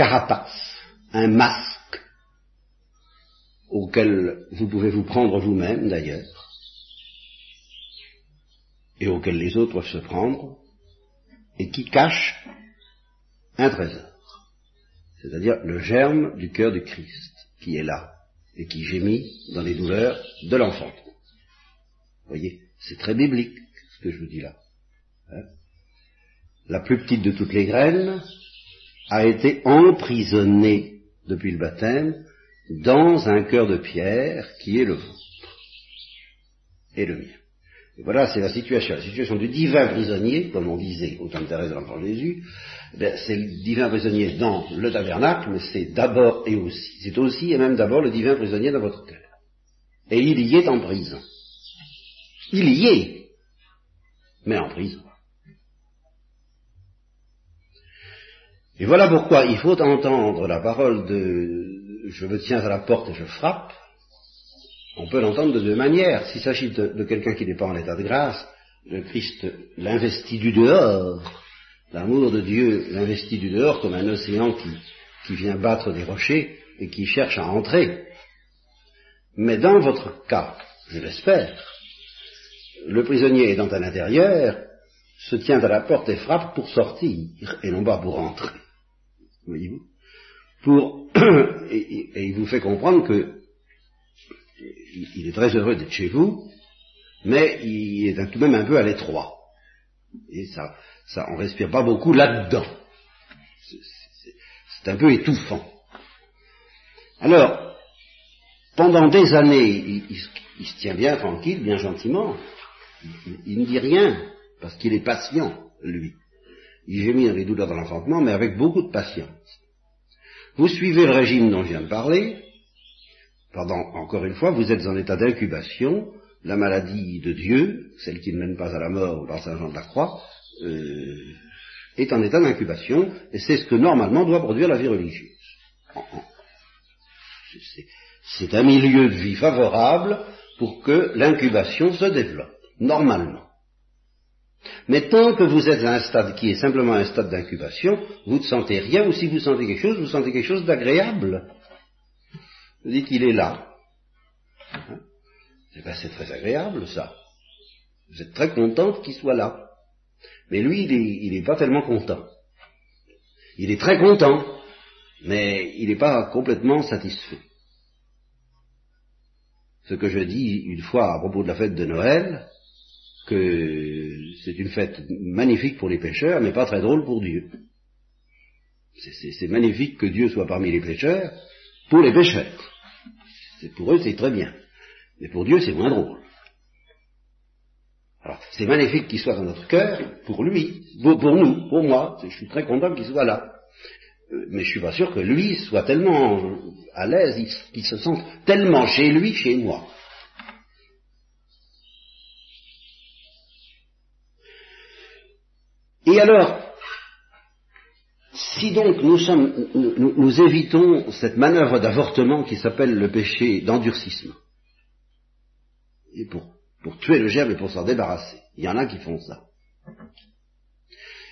carapace, un masque auquel vous pouvez vous prendre vous-même d'ailleurs, et auquel les autres peuvent se prendre, et qui cache un trésor, c'est-à-dire le germe du cœur du Christ, qui est là et qui gémit dans les douleurs de l'enfant. Vous voyez, c'est très biblique ce que je vous dis là. Hein. la plus petite de toutes les graines a été emprisonnée depuis le baptême dans un cœur de pierre qui est le vôtre et le mien. Voilà, c'est la situation, la situation du divin prisonnier, comme on disait au temps de Thérèse de l'Enfant Jésus, ben, c'est le divin prisonnier dans le tabernacle, mais c'est d'abord et aussi, c'est aussi et même d'abord le divin prisonnier dans votre cœur. Et il y est en prison. Il y est, mais en prison. Et voilà pourquoi il faut entendre la parole de je me tiens à la porte et je frappe. On peut l'entendre de deux manières. S'il s'agit de, quelqu'un qui n'est pas en état de grâce, le Christ l'investit du dehors. L'amour de Dieu l'investit du dehors comme un océan qui, qui vient battre des rochers et qui cherche à entrer. Mais dans votre cas, je l'espère, le prisonnier étant à l'intérieur, se tient à la porte et frappe pour sortir, et non pas pour entrer voyez-vous, pour, et, il vous fait comprendre que il est très heureux d'être chez vous, mais il est tout de même un peu à l'étroit. Et ça, ça, on respire pas beaucoup là-dedans. C'est un peu étouffant. Alors, pendant des années, il, se tient bien tranquille, bien gentiment. il ne dit rien, parce qu'il est patient, lui. Il gémit dans les douleurs de l'enfantement, mais avec beaucoup de patience. Vous suivez le régime dont je viens de parler, pendant, encore une fois, vous êtes en état d'incubation, la maladie de Dieu, celle qui ne mène pas à la mort par Saint Jean de la Croix, euh, est en état d'incubation, et c'est ce que normalement doit produire la vie religieuse. C'est un milieu de vie favorable pour que l'incubation se développe, normalement. Mais tant que vous êtes à un stade qui est simplement un stade d'incubation, vous ne sentez rien, ou si vous sentez quelque chose, vous sentez quelque chose d'agréable. Vous dites, il est là. Hein? Eh ben, c'est très agréable, ça. Vous êtes très contente qu'il soit là. Mais lui, il n'est pas tellement content. Il est très content, mais il n'est pas complètement satisfait. Ce que je dis une fois à propos de la fête de Noël, que c'est une fête magnifique pour les pêcheurs, mais pas très drôle pour Dieu. C'est magnifique que Dieu soit parmi les pêcheurs pour les pêcheurs. Pour eux, c'est très bien. Mais pour Dieu, c'est moins drôle. Alors, c'est magnifique qu'il soit dans notre cœur, pour lui, pour, nous, pour moi. Je suis très content qu'il soit là. Euh, mais je suis pas sûr que lui soit tellement à l'aise, qu'il se sente tellement chez lui, chez moi. Et alors, si donc nous, évitons cette manœuvre d'avortement qui s'appelle le péché d'endurcissement, et pour, tuer le germe et pour s'en débarrasser, il y en a qui font ça.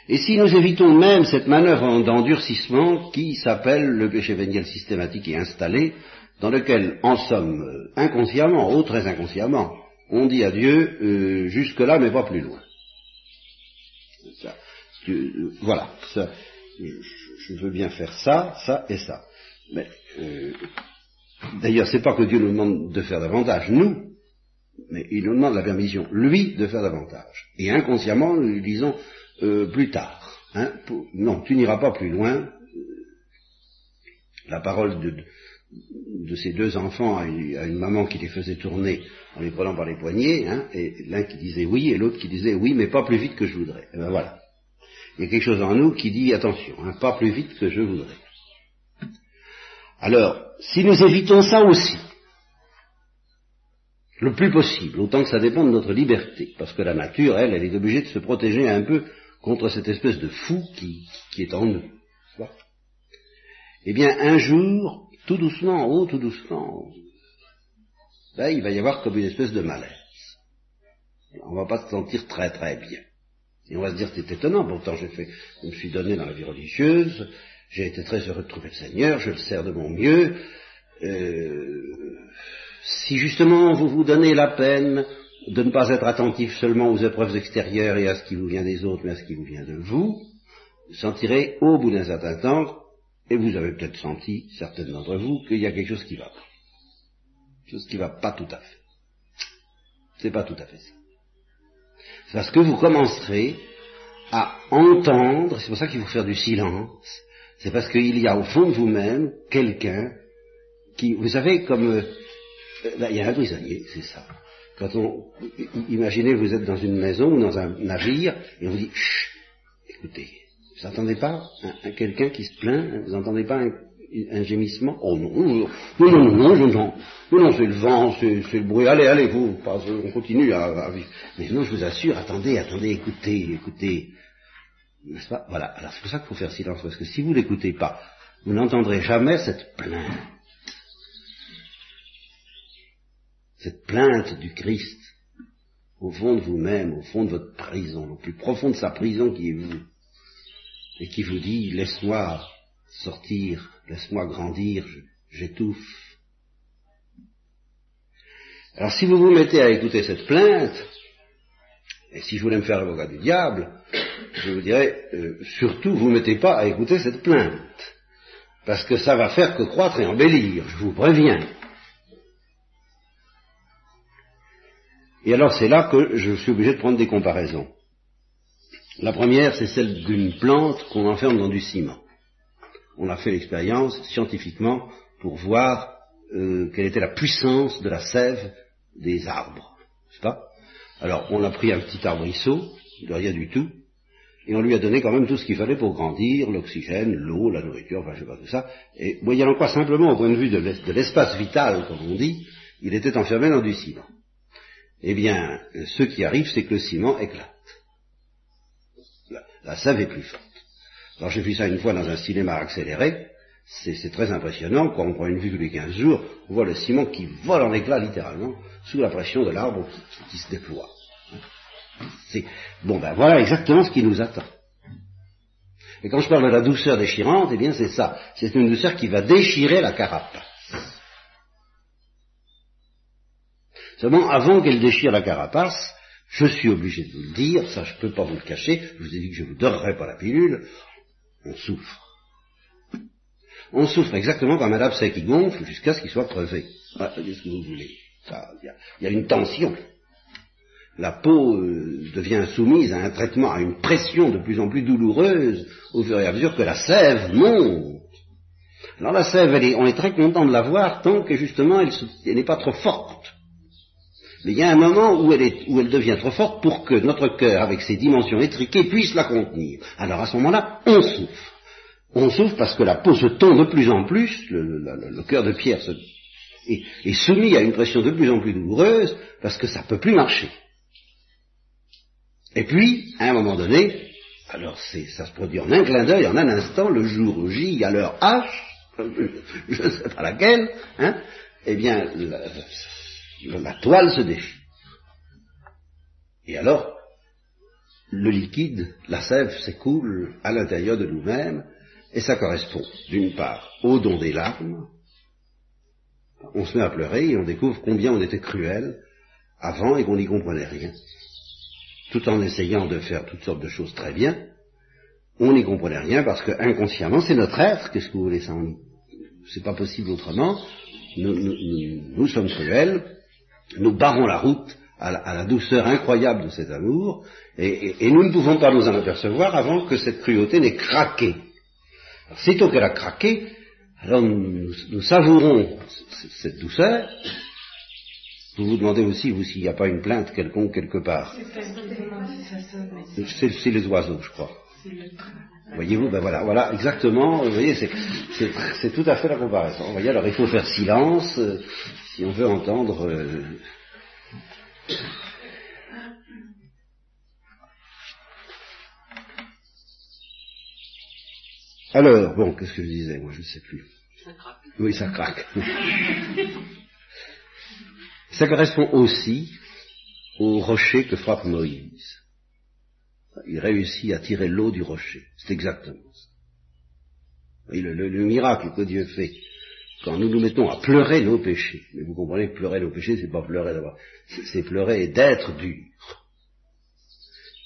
Et si nous évitons même cette manœuvre d'endurcissement qui s'appelle le péché véniel systématique et installé, dans lequel, en somme, euh, inconsciemment, ou très inconsciemment, on dit à Dieu, euh, jusque-là, mais pas plus loin. Ça. Euh, voilà, je, veux bien faire ça, ça et ça. Mais euh, d'ailleurs, c'est pas que Dieu nous demande de faire davantage, nous, mais il nous demande la permission, lui, de faire davantage. Et inconsciemment, nous lui disons euh, plus tard. Hein, non, tu n'iras pas plus loin. La parole de, de ces deux enfants à une, maman qui les faisait tourner en les prenant par les poignets, hein, et l'un qui disait oui et l'autre qui disait oui, mais pas plus vite que je voudrais. Et ben voilà. Il y a quelque chose en nous qui dit attention, hein, pas plus vite que je voudrais. Alors, si nous évitons ça aussi, le plus possible, autant que ça dépend de notre liberté, parce que la nature, elle, elle est obligée de se protéger un peu contre cette espèce de fou qui, qui est en nous. Eh bien, un jour, tout doucement, oh, tout doucement, là, il va y avoir comme une espèce de malaise. On va pas se sentir très très bien. Et on va se dire, c'est étonnant, pourtant j'ai fait, je me suis donné dans la vie religieuse, j'ai été très heureux de trouver le Seigneur, je le sers de mon mieux. Euh, si justement vous vous donnez la peine de ne pas être attentif seulement aux épreuves extérieures et à ce qui vous vient des autres, mais à ce qui vous vient de vous, vous sentirez au bout d'un certain temps, et vous avez peut-être senti, certaines d'entre vous, qu'il y a quelque chose qui va pas. Quelque chose qui va pas tout à fait. C'est pas tout à fait ça. C'est parce que vous commencerez à entendre, c'est pour ça qu'il faut faire du silence, c'est parce qu'il y a au fond de vous-même quelqu'un qui, vous savez, comme euh, ben, il y a un prisonnier, c'est ça. Quand on, imaginez, vous êtes dans une maison ou dans un navire et on vous dit, chut, écoutez, vous n'entendez pas quelqu'un qui se plaint Vous n'entendez pas un, un gémissement Oh non, non, non, non, non, non, non, non c'est le vent, c'est le bruit, allez, allez, vous, on continue à, à, vivre. Mais non, je vous assure, attendez, attendez, écoutez, écoutez. N'est-ce pas? Voilà, alors c'est pour ça qu'il faut faire silence, parce que si vous n'écoutez pas, vous n'entendrez jamais cette plainte. Cette plainte du Christ, au fond de vous-même, au fond de votre prison, au plus profond de sa prison qui est vous, et qui vous dit, laisse-moi sortir laisse-moi grandir, j'étouffe. Alors si vous vous mettez à écouter cette plainte, et si je voulais me faire l'avocat du diable, je vous dirais, euh, surtout vous mettez pas à écouter cette plainte, parce que ça va faire que croître et embellir, je vous préviens. Et alors c'est là que je suis obligé de prendre des comparaisons. La première, c'est celle d'une plante qu'on enferme dans du ciment. On a fait l'expérience scientifiquement pour voir euh, quelle était la puissance de la sève des arbres. n'est-ce pas? Alors, on a pris un petit arbrisseau, de rien du tout, et on lui a donné quand même tout ce qu'il fallait pour grandir, l'oxygène, l'eau, la nourriture, enfin je sais pas tout ça. Et voyant quoi simplement au point de vue de l'espace vital, comme on dit, il était enfermé dans du ciment. Eh bien, ce qui arrive, c'est que le ciment éclate la sève est plus forte. Alors j'ai vu ça une fois dans un cinéma accéléré, c'est très impressionnant, quand on prend une vue tous les 15 jours, on voit le ciment qui vole en éclats littéralement, sous la pression de l'arbre qui, se déploie. Bon ben voilà exactement ce qui nous attend. Et quand je parle de la douceur déchirante, eh bien c'est ça, c'est une douceur qui va déchirer la carapace. Seulement, avant qu'elle déchire la carapace, je suis obligé de vous le dire, ça je ne peux pas vous le cacher, je vous ai dit que je ne vous donnerai pas la pilule, on souffre. On souffre exactement comme un abcès qui gonfle jusqu'à ce qu'il soit crevé. Voilà, ce que vous voulez. Il y, a une tension. La peau euh, devient soumise à un traitement, à une pression de plus en plus douloureuse au fur et à mesure que la sève monte. Alors la sève, on est très content de la voir tant que justement elle n'est pas trop forte. Mais il y a un moment où elle, où elle devient trop forte pour que notre cœur, avec ses dimensions étriquées, puisse la contenir. Alors à ce moment-là, on souffre. On souffre parce que la peau se tend de plus en plus, le, cœur de pierre est, soumis à une pression de plus en plus douloureuse parce que ça ne peut plus marcher. Et puis, à un moment donné, alors ça se produit en un clin d'œil, en un instant, le jour J, à l'heure H, je ne sais pas laquelle, hein, eh bien, toile se déchire. Et alors, le liquide, la sève s'écoule à l'intérieur de nous-mêmes, et ça correspond, d'une part, au don des larmes. On se met à pleurer et on découvre combien on était cruel avant et qu'on n'y comprenait rien. Tout en essayant de faire toutes sortes de choses très bien, on n'y comprenait rien parce que inconsciemment, c'est notre être, qu'est-ce que vous voulez ça C'est pas possible autrement. Nous, nous sommes cruels, nous barrons la route à la, douceur incroyable de cet amour, et, nous ne pouvons pas nous en apercevoir avant que cette cruauté n'ait craqué. Alors, sitôt qu'elle a craqué, alors nous, savourons cette douceur. Vous vous demandez aussi, vous, s'il n'y a pas une plainte quelconque quelque part. C'est les oiseaux, je crois. Voyez-vous, ben voilà, voilà, exactement, vous voyez, c'est tout à fait la comparaison. Vous voyez, alors il faut faire silence, euh, si on veut entendre euh, Alors, bon, qu'est-ce que je disais Moi, je ne sais plus. Ça craque. Oui, ça craque. ça correspond aussi au rocher que frappe Moïse. Il réussit à tirer l'eau du rocher. C'est exactement ça. le, le, miracle que Dieu fait quand nous nous mettons à pleurer nos péchés, mais vous comprenez que pleurer nos péchés, c'est pas pleurer d'abord, c'est pleurer d'être dur.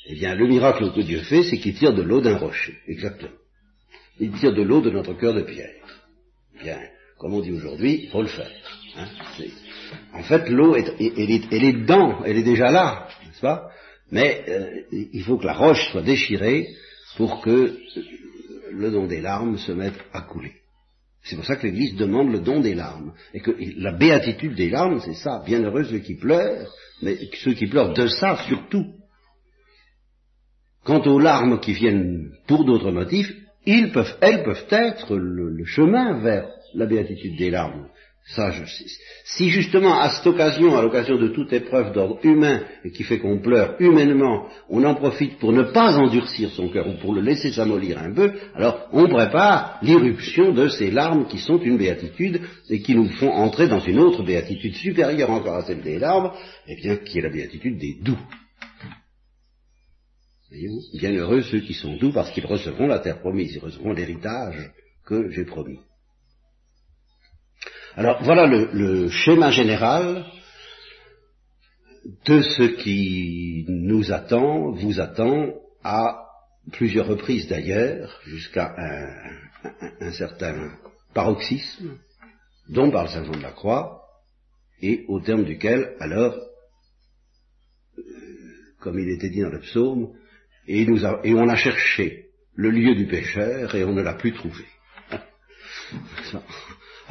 Eh bien, le miracle que Dieu fait, c'est qu'il tire de l'eau d'un rocher, exactement. Il tire de l'eau de notre cœur de pierre. Bien, comme on dit aujourd'hui, il faut le faire. Hein. en fait, l'eau, est, elle, est, elle, est, dedans, elle est déjà là, n'est-ce pas? Mais euh, il faut que la roche soit déchirée pour que le don des larmes se mette à couler. C'est pour ça que l'Église demande le don des larmes. Et que la béatitude des larmes, c'est ça. Bienheureux ceux qui pleurent, mais ceux qui pleurent de ça surtout. Quant aux larmes qui viennent pour d'autres motifs, elles peuvent être le chemin vers la béatitude des larmes. Si justement à cette occasion, à l'occasion de toute épreuve d'ordre humain et qui fait qu'on pleure humainement, on en profite pour ne pas endurcir son cœur ou pour le laisser s'amollir un peu, alors on prépare l'irruption de ces larmes qui sont une béatitude et qui nous font entrer dans une autre béatitude supérieure encore à celle des larmes, et eh bien qui est la béatitude des doux. Voyez-vous? Bien heureux ceux qui sont doux parce qu'ils recevront la terre promise, ils recevront l'héritage que j'ai promis. Alors voilà le, schéma général de ce qui nous attend, vous attend, à plusieurs reprises d'ailleurs, jusqu'à un, certain paroxysme, dont parle Saint Jean de la Croix, et au terme duquel, alors, comme il était dit dans le psaume, et, nous et on a cherché le lieu du pécheur et on ne l'a plus trouvé.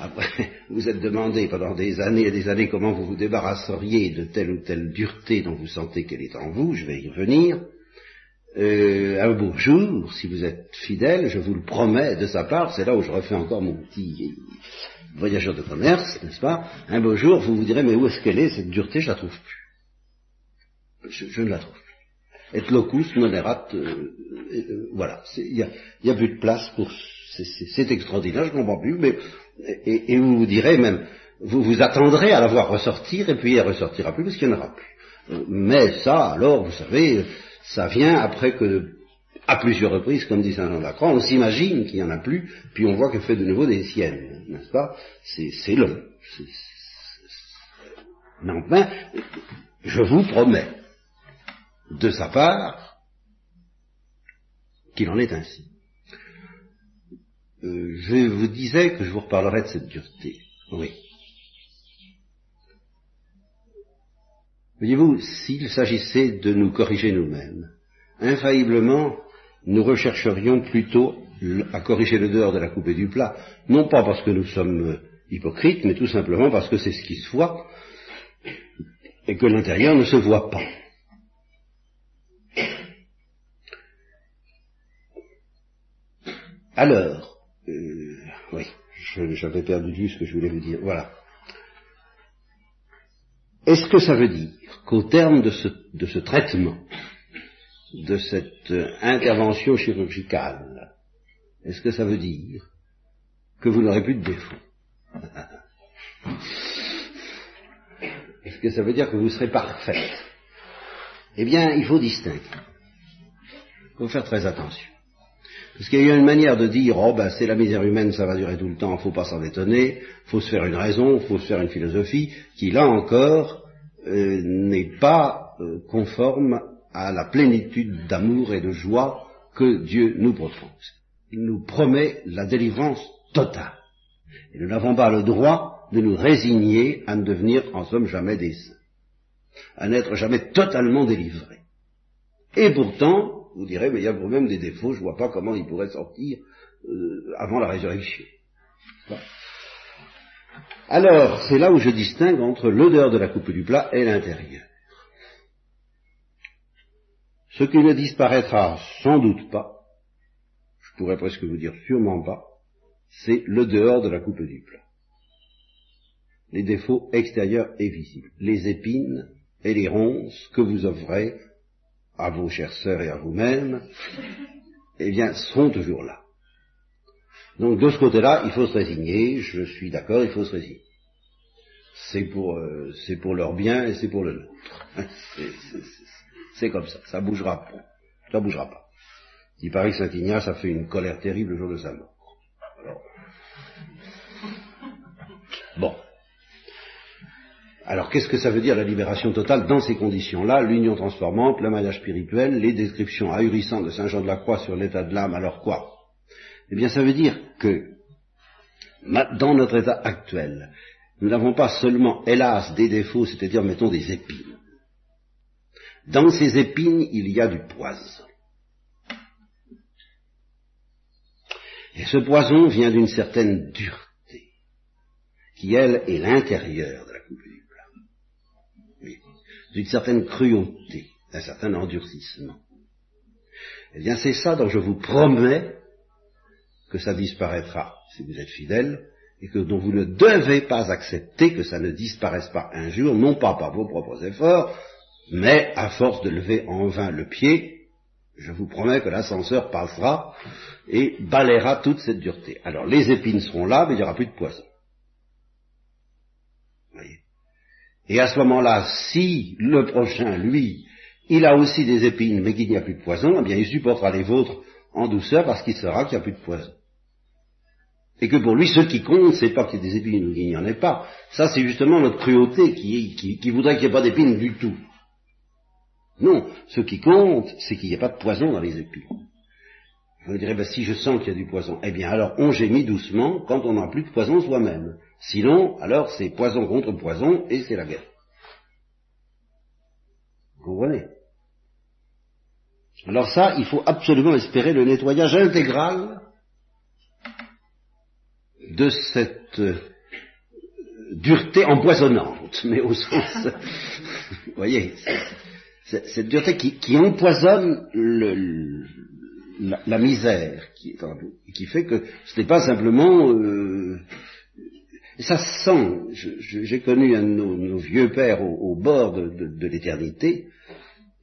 Après, vous êtes demandé pendant des années et des années comment vous vous débarrasseriez de telle ou telle dureté dont vous sentez qu'elle est en vous, je vais y revenir. Euh, un beau jour, si vous êtes fidèle, je vous le promets de sa part, c'est là où je refais encore mon petit voyageur de commerce, n'est-ce pas? Un beau jour, vous vous direz, mais où est-ce qu'elle est, cette dureté, je la trouve plus. Je, ne la trouve plus. Et locus moderat, euh, euh, voilà, il n'y a, plus de place pour... C'est extraordinaire, je ne comprends plus, mais et, vous vous direz même, vous vous attendrez à la voir ressortir et puis elle ressortira plus parce qu'il n'y en aura plus. Mais ça, alors, vous savez, ça vient après que, à plusieurs reprises, comme dit Saint Jean de on s'imagine qu'il n'y en a plus, puis on voit qu'elle fait de nouveau des siennes, n'est-ce pas? C'est long. Mais enfin, je vous promets, de sa part, qu'il en est ainsi. Euh, je vous disais que je vous reparlerai de cette dureté. Oui. Voyez-vous, s'il s'agissait de nous corriger nous-mêmes, infailliblement, nous rechercherions plutôt à corriger le dehors de la coupe et du plat, non pas parce que nous sommes hypocrites, mais tout simplement parce que c'est ce qui se voit, et que l'intérieur ne se voit pas. Alors, euh, oui, j'avais perdu du ce que je voulais vous dire. Voilà. Est-ce que ça veut dire qu'au terme de ce, de ce traitement, de cette intervention chirurgicale, est-ce que ça veut dire que vous n'aurez plus de défaut Est-ce que ça veut dire que vous serez parfait? Eh bien, il faut distinguer. Il faut faire très attention. Parce qu'il y a une manière de dire, oh ben c'est la misère humaine, ça va durer tout le temps, faut pas s'en étonner, faut se faire une raison, faut se faire une philosophie, qui là encore euh, n'est pas euh, conforme à la plénitude d'amour et de joie que Dieu nous propose. Il nous promet la délivrance totale. Et nous n'avons pas le droit de nous résigner à ne devenir en somme jamais des saints, à n'être jamais totalement délivrés. Et pourtant, vous direz, mais il y a vous-même des défauts, je ne vois pas comment il pourrait sortir euh, avant la résurrection. Alors, c'est là où je distingue entre l'odeur de la coupe du plat et l'intérieur. Ce qui ne disparaîtra sans doute pas, je pourrais presque vous dire sûrement pas, c'est le dehors de la coupe du plat. Les défauts extérieurs et visibles, les épines et les ronces que vous offrez à vos chères sœurs et à vous-même, eh bien, seront toujours là. Donc de ce côté-là, il faut se résigner, je suis d'accord, il faut se résigner. C'est pour, euh, c'est pour leur bien et c'est pour le nôtre. C'est comme ça, ça bougera pas. Ça bougera pas. Il paraît que Saint Ignace a fait une colère terrible le jour de sa mort. Bon. Alors qu'est-ce que ça veut dire la libération totale dans ces conditions-là? L'union transformante, le mariage spirituel, les descriptions ahurissantes de Saint Jean de la Croix sur l'état de l'âme, alors quoi? Eh bien ça veut dire que dans notre état actuel, nous n'avons pas seulement, hélas, des défauts, c'est-à-dire, mettons, des épines. Dans ces épines, il y a du poison. Et ce poison vient d'une certaine dureté, qui, elle, est l'intérieur de la coupe. D'une certaine cruauté, d'un certain endurcissement. Eh bien, c'est ça dont je vous promets que ça disparaîtra si vous êtes fidèle, et que dont vous ne devez pas accepter que ça ne disparaisse pas un jour, non pas par vos propres efforts, mais à force de lever en vain le pied, je vous promets que l'ascenseur passera et balayera toute cette dureté. Alors les épines seront là, mais il n'y aura plus de poison. Voyez et à ce moment-là, si le prochain, lui, il a aussi des épines, mais qu'il n'y a plus de poison, eh bien il supportera les vôtres en douceur parce qu'il saura qu'il n'y a plus de poison. Et que pour lui, ce qui compte, c'est pas qu'il y ait des épines ou qu'il n'y en ait pas. Ça, c'est justement notre cruauté qui, voudrait qu'il n'y ait pas d'épines du tout. Non, ce qui compte, c'est qu'il n'y ait pas de poison dans les épines. Vous direz, ben, si je sens qu'il y a du poison, eh bien alors on gémit doucement quand on n'a plus de poison soi-même. Sinon, alors c'est poison contre poison et c'est la guerre. Vous comprenez? Alors ça, il faut absolument espérer le nettoyage intégral de cette euh, dureté empoisonnante, mais au sens, vous voyez, cette dureté qui, empoisonne la, misère qui fait que ce n'est pas simplement, euh, ça sent, j'ai connu un de nos, vieux pères au, bord de, l'éternité,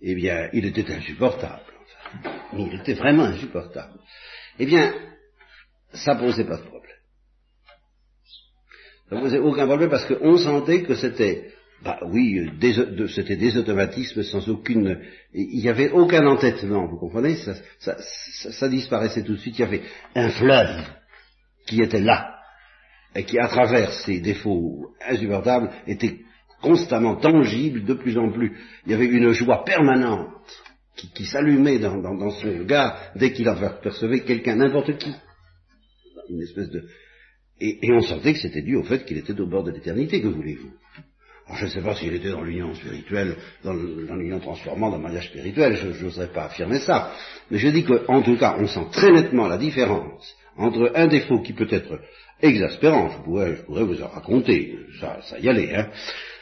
eh bien, il était insupportable, il était vraiment insupportable. Eh bien, ça posait pas de problème. Ça posait aucun problème parce qu'on sentait que c'était, bah oui, c'était des automatismes sans aucune, il n'y avait aucun entêtement, vous comprenez ça, ça, ça, disparaissait tout de suite. Il y avait un fleuve qui était là et qui, à travers ses défauts insupportables, était constamment tangible de plus en plus. Il y avait une joie permanente qui, s'allumait dans, dans, son regard dès qu'il apercevait quelqu'un, n'importe qui. Une espèce de, et, on sentait que c'était dû au fait qu'il était au bord de l'éternité, que voulez-vous? Je ne sais pas s'il était dans l'union spirituelle, dans l'union transformante, dans le mariage spirituel, je n'oserais pas affirmer ça. Mais je dis qu'en tout cas, on sent très nettement la différence entre un défaut qui peut être exaspérant, je pourrais, je pourrais vous en raconter, ça, ça y allait, hein,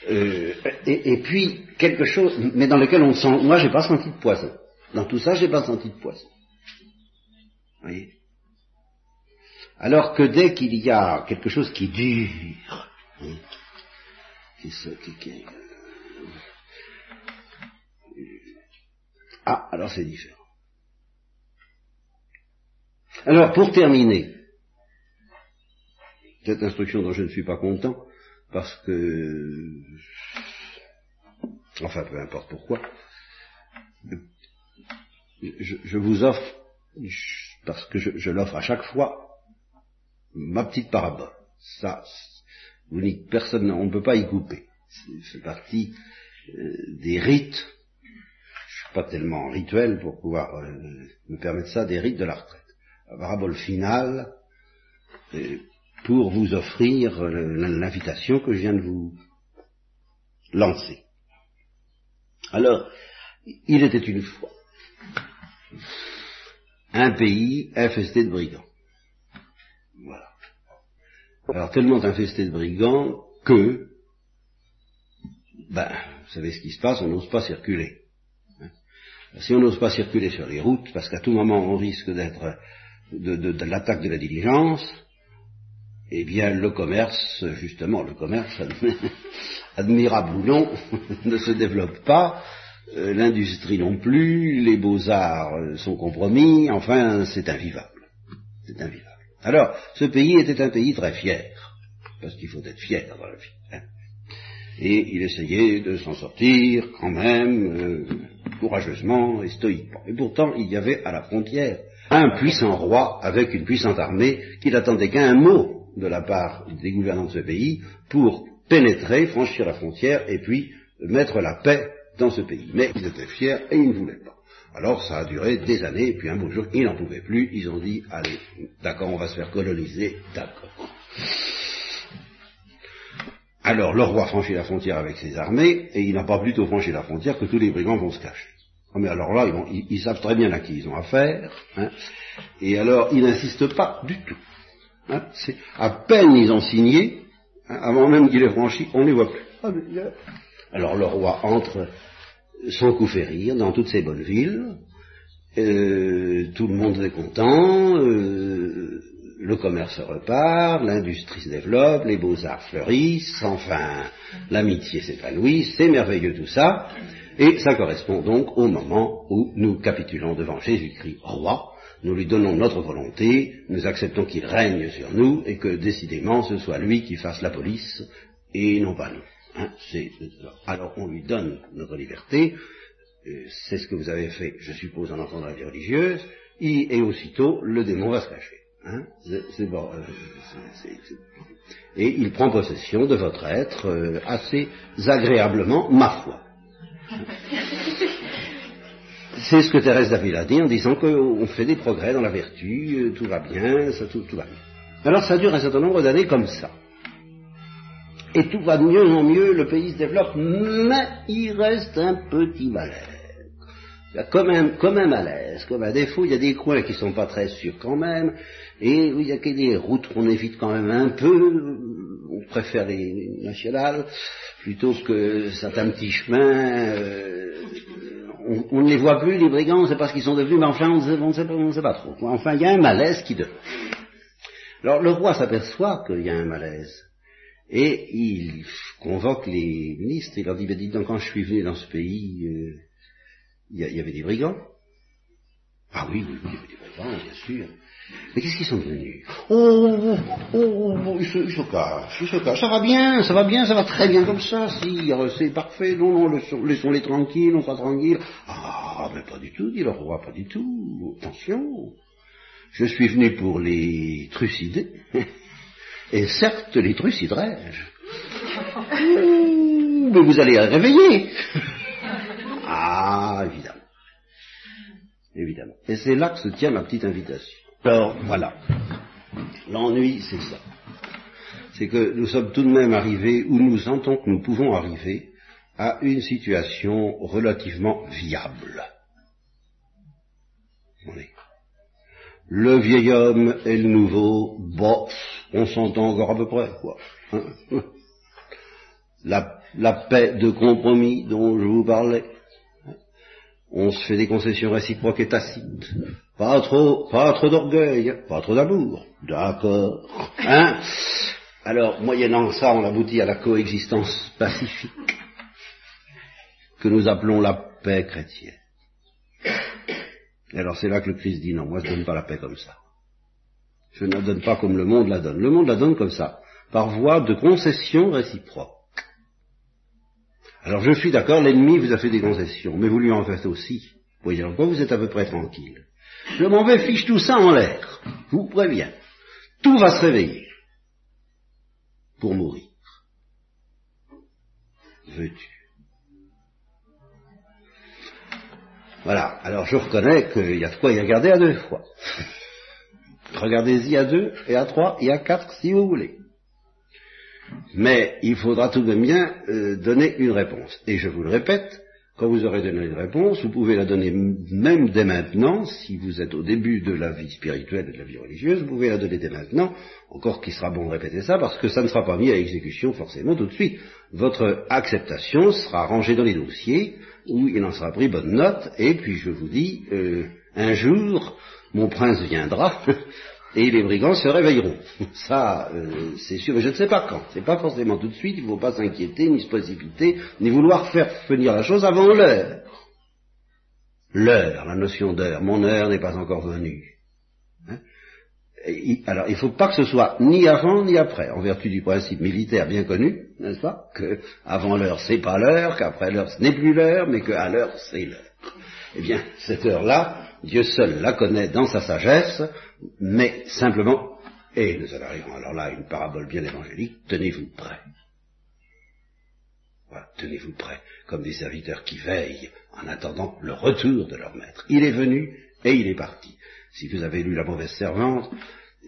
euh, et, et, puis quelque chose, mais dans lequel on sent, moi j'ai pas senti de poison. Dans tout ça, j'ai pas senti de poison. Vous voyez? Alors que dès qu'il y a quelque chose qui dure, hein, ah, alors c'est différent. Alors pour terminer, cette instruction dont je ne suis pas content, parce que, enfin peu importe pourquoi, je, vous offre, parce que je l'offre à chaque fois, ma petite parabole. Ça, personne, on ne peut pas y couper. C'est partie euh, des rites. Je suis pas tellement rituel pour pouvoir euh, me permettre ça, des rites de la retraite. La parabole finale, euh, pour vous offrir l'invitation que je viens de vous lancer. Alors, il était une fois un pays infesté de brigands. Voilà. Alors tellement infesté de brigands que, ben, vous savez ce qui se passe, on n'ose pas circuler. Hein. Si on n'ose pas circuler sur les routes, parce qu'à tout moment on risque d'être de, de, l'attaque de la diligence, eh bien le commerce, justement, le commerce, admirable ou non, ne se développe pas, euh, l'industrie non plus, les beaux-arts euh, sont compromis, enfin c'est invivable. C'est invivable. Alors, ce pays était un pays très fier, parce qu'il faut être fier dans la vie. Hein. Et il essayait de s'en sortir quand même, euh, courageusement et stoïquement. Et pourtant, il y avait à la frontière un puissant roi avec une puissante armée qui n'attendait qu'un mot de la part des gouvernants de ce pays pour pénétrer, franchir la frontière et puis mettre la paix dans ce pays. Mais ils étaient fiers et ils ne voulaient pas. Alors ça a duré des années, et puis un beau jour, ils n'en pouvaient plus, ils ont dit, allez, d'accord, on va se faire coloniser, d'accord. Alors le roi franchit la frontière avec ses armées, et il n'a pas plutôt franchi la frontière que tous les brigands vont se cacher. Ah, mais alors là, ils, savent très bien à qui ils ont affaire, hein, et alors ils n'insistent pas du tout. Hein, à peine ils ont signé, hein, avant même qu'il ait franchi, on ne les voit plus. Ah, alors le roi entre sans coup rire dans toutes ces bonnes villes, euh, tout le monde est content, euh, le commerce repart, l'industrie se développe, les beaux-arts fleurissent, enfin l'amitié s'épanouit, c'est merveilleux tout ça, et ça correspond donc au moment où nous capitulons devant Jésus-Christ roi, nous lui donnons notre volonté, nous acceptons qu'il règne sur nous, et que décidément ce soit lui qui fasse la police, et non pas nous. Hein, alors on lui donne notre liberté, euh, c'est ce que vous avez fait, je suppose, en entendant la vie religieuse, et, aussitôt le démon va se cacher. Hein, euh, et il prend possession de votre être euh, assez agréablement, ma foi. C'est ce que Thérèse d'Avila dit en disant qu'on fait des progrès dans la vertu, tout va bien, tout va bien. Alors ça dure un certain nombre d'années comme ça et tout va de mieux en mieux, le pays se développe, mais il reste un petit malaise. Il y a comme un, comme un malaise, comme un défaut, il y a des coins qui sont pas très sûrs quand même, et il y a des routes qu'on évite quand même un peu, on préfère les nationales, plutôt que certains petits chemins, euh, on, ne les voit plus, les brigands, c'est parce qu'ils sont devenus, mais enfin, on ne sait, sait, pas trop. Enfin, il y a un malaise qui demeure. Alors, le roi s'aperçoit qu'il y a un malaise. Et il convoque les ministres et leur dit, ben dites donc, quand je suis venu dans ce pays, euh, il y, avait des brigands Ah oui, oui, il y avait des brigands, bien sûr. Mais qu'est-ce qu'ils sont devenus? Oh, oh, oh, oh ils, se, ils, cachent, ils se cachent. Ça va bien, ça va bien, ça va très bien comme ça, si, c'est parfait, non, non, laissons-les tranquilles, on sera tranquille. Ah, mais pas du tout, dit le roi, pas du tout. Attention, je suis venu pour les trucider. Et certes, les trucideraient-je. Mais vous allez réveiller. ah, évidemment. Évidemment. Et c'est là que se tient ma petite invitation. Alors, voilà. L'ennui, c'est ça. C'est que nous sommes tout de même arrivés, où nous sentons que nous pouvons arriver, à une situation relativement viable. Le vieil homme et le nouveau, bof, on s'entend encore à peu près, quoi. Hein. la, paix de compromis dont je vous parlais. On se fait des concessions réciproques et tacites. Pas trop, pas trop d'orgueil, pas trop d'amour. D'accord. Hein Alors, moyennant ça, on aboutit à la coexistence pacifique que nous appelons la paix chrétienne. Et alors c'est là que le Christ dit non, moi je ne donne pas la paix comme ça. Je ne la donne pas comme le monde la donne. Le monde la donne comme ça, par voie de concession réciproque. Alors je suis d'accord, l'ennemi vous a fait des concessions, mais vous lui en faites aussi. Voyez quoi vous êtes à peu près tranquille. Je m'en vais fiche tout ça en l'air. Je vous préviens. Tout va se réveiller. Pour mourir. Veux-tu? Voilà. Alors je reconnais qu'il y a de quoi y regarder à deux fois. Regardez-y à deux et à trois et à quatre si vous voulez. Mais il faudra tout de même bien euh, donner une réponse. Et je vous le répète, quand vous aurez donné une réponse, vous pouvez la donner même dès maintenant, si vous êtes au début de la vie spirituelle et de la vie religieuse, vous pouvez la donner dès maintenant, encore qu'il sera bon de répéter ça, parce que ça ne sera pas mis à exécution forcément tout de suite. Votre acceptation sera rangée dans les dossiers, où il en sera pris bonne note, et puis je vous dis, euh, un jour, mon prince viendra, et les brigands se réveilleront. Ça, euh, c'est sûr, mais je ne sais pas quand. C'est pas forcément tout de suite, il ne faut pas s'inquiéter, ni se précipiter, ni vouloir faire venir la chose avant l'heure. L'heure, la notion d'heure, mon heure n'est pas encore venue. Alors, il ne faut pas que ce soit ni avant ni après, en vertu du principe militaire bien connu, n'est-ce pas, que avant l'heure c'est pas l'heure, qu'après l'heure ce n'est plus l'heure, mais qu'à l'heure c'est l'heure. Eh bien, cette heure-là, Dieu seul la connaît dans sa sagesse, mais simplement, Et nous en arrivons alors là à une parabole bien évangélique, tenez-vous prêts. Voilà, tenez-vous prêts, comme des serviteurs qui veillent en attendant le retour de leur maître. Il est venu et il est parti. Si vous avez lu La mauvaise servante,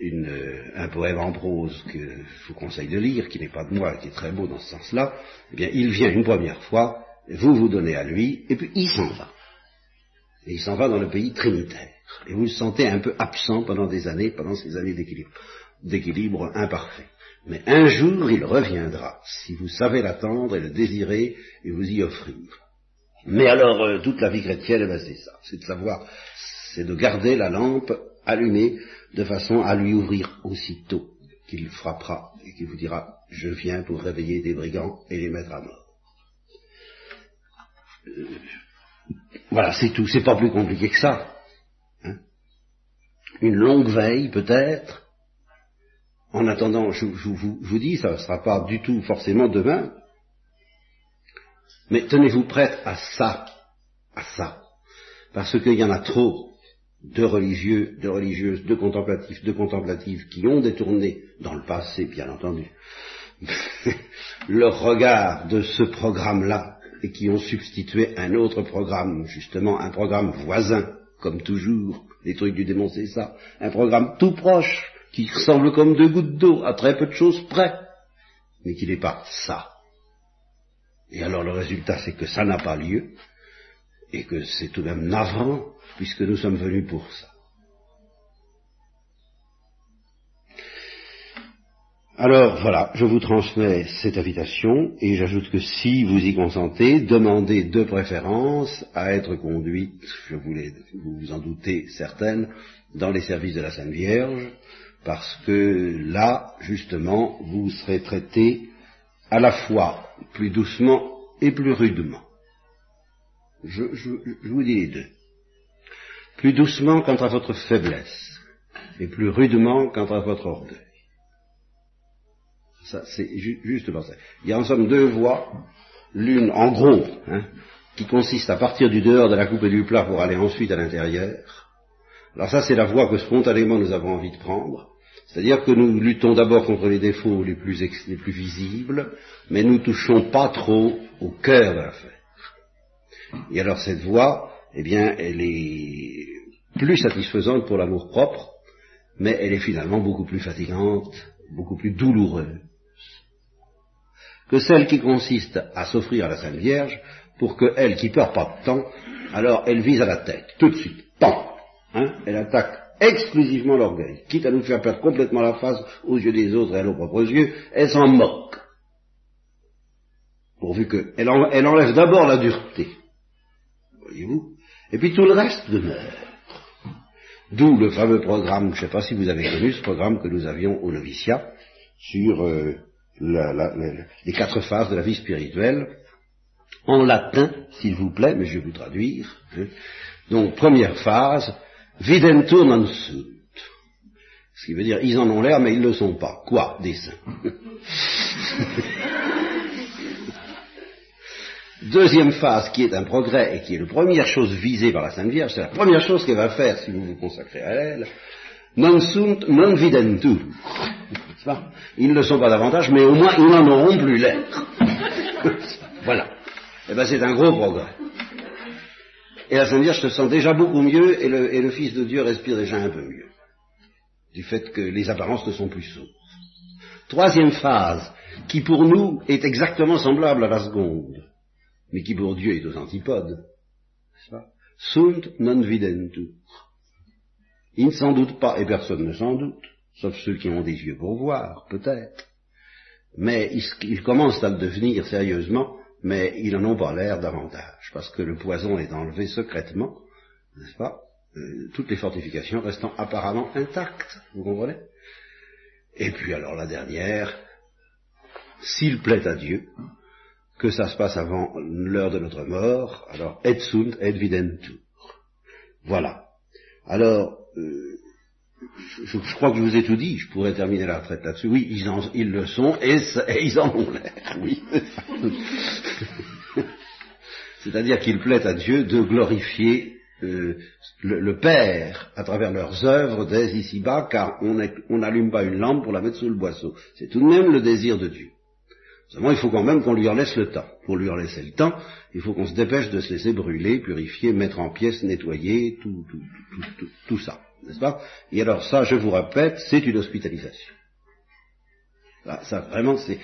une, un poème en prose que je vous conseille de lire, qui n'est pas de moi, qui est très beau dans ce sens-là, eh bien, il vient une première fois, vous vous donnez à lui, et puis il s'en va. Et il s'en va dans le pays trinitaire. Et vous le sentez un peu absent pendant des années, pendant ces années d'équilibre, d'équilibre imparfait. Mais un jour, il reviendra, si vous savez l'attendre et le désirer et vous y offrir. Mais alors, euh, toute la vie chrétienne, eh ben, c'est ça, c'est de savoir, c'est de garder la lampe allumée de façon à lui ouvrir aussitôt qu'il frappera et qu'il vous dira, je viens pour réveiller des brigands et les mettre à mort. Euh, voilà, c'est tout, c'est pas plus compliqué que ça. Hein. Une longue veille, peut-être. En attendant, je, vous, dis, ça ne sera pas du tout forcément demain. Mais tenez-vous prête à ça, à ça. Parce qu'il y en a trop de religieux, de religieuses, de contemplatifs, de contemplatives qui ont détourné, dans le passé bien entendu, leur regard de ce programme-là et qui ont substitué un autre programme, justement un programme voisin, comme toujours, les trucs du démon c'est ça, un programme tout proche, qui ressemble comme deux gouttes d'eau, à très peu de choses près, mais qui n'est pas ça. Et alors le résultat c'est que ça n'a pas lieu, et que c'est tout de même navrant, puisque nous sommes venus pour ça. Alors voilà, je vous transmets cette invitation et j'ajoute que si vous y consentez, demandez de préférence à être conduite, je voulais, vous vous en doutez certaines, dans les services de la Sainte Vierge, parce que là, justement, vous serez traité à la fois plus doucement et plus rudement. Je, je vous dis les deux. Plus doucement quant à votre faiblesse, et plus rudement quant à votre orgueil. Ça, c'est justement ça. Il y a en somme deux voies, l'une en gros, hein, qui consiste à partir du dehors de la coupe et du plat pour aller ensuite à l'intérieur. Alors ça, c'est la voie que spontanément nous avons envie de prendre. C'est-à-dire que nous luttons d'abord contre les défauts les plus, les plus visibles, mais nous touchons pas trop au cœur de l'affaire. Et alors cette voie, eh bien, elle est plus satisfaisante pour l'amour propre, mais elle est finalement beaucoup plus fatigante, beaucoup plus douloureuse que celle qui consiste à s'offrir à la Sainte Vierge pour qu'elle, qui perd pas de temps, alors elle vise à la tête, tout de suite, pan, hein, elle attaque exclusivement l'orgueil, quitte à nous faire perdre complètement la face aux yeux des autres et à nos propres yeux, elle s'en moque, pourvu qu'elle elle enlève d'abord la dureté, et puis tout le reste demeure. D'où le fameux programme, je ne sais pas si vous avez connu ce programme que nous avions au noviciat sur euh, les quatre phases de la vie spirituelle, en latin, s'il vous plaît, mais je vais vous traduire. Donc, première phase, videntur non sunt. Ce qui veut dire, ils en ont l'air, mais ils ne le sont pas. Quoi? Des saints. Deuxième phase, qui est un progrès et qui est la première chose visée par la Sainte Vierge, c'est la première chose qu'elle va faire si vous vous consacrez à elle. Non sunt, non videntur. Ils ne le sont pas davantage, mais au moins ils n'en auront plus l'air. voilà. Eh bien c'est un gros progrès. Et la Sainte Vierge se sent déjà beaucoup mieux et le, Fils de Dieu respire déjà un peu mieux. Du fait que les apparences ne sont plus sourdes. Troisième phase, qui pour nous est exactement semblable à la seconde, mais qui pour Dieu est aux antipodes. Sunt non videntur. Il ne s'en doute pas, et personne ne s'en doute, sauf ceux qui ont des yeux pour voir, peut-être. Mais ils, commencent à le devenir sérieusement, mais ils n'en ont pas l'air davantage, parce que le poison est enlevé secrètement, n'est-ce pas? Euh, Toutes les fortifications restant apparemment intactes, vous comprenez? Et puis alors la dernière, s'il plaît à Dieu, que ça se passe avant l'heure de notre mort, alors et sunt et videntur. Voilà. Alors, euh, je, crois que je vous ai tout dit, je pourrais terminer la retraite là-dessus. Oui, ils, ils, le sont et, ils en ont l'air, oui. C'est-à-dire qu'il plaît à Dieu de glorifier euh, le, Père, à travers leurs œuvres, dès ici-bas, car on n'allume pas une lampe pour la mettre sous le boisseau. C'est tout de même le désir de Dieu. Seulement, il faut quand même qu'on lui en laisse le temps. Pour lui en laisser le temps, il faut qu'on se dépêche de se laisser brûler, purifier, mettre en pièces, nettoyer, tout, tout, tout, tout ça, n'est-ce pas? Et alors ça, je vous répète, c'est une hospitalisation. ça, vraiment, c'est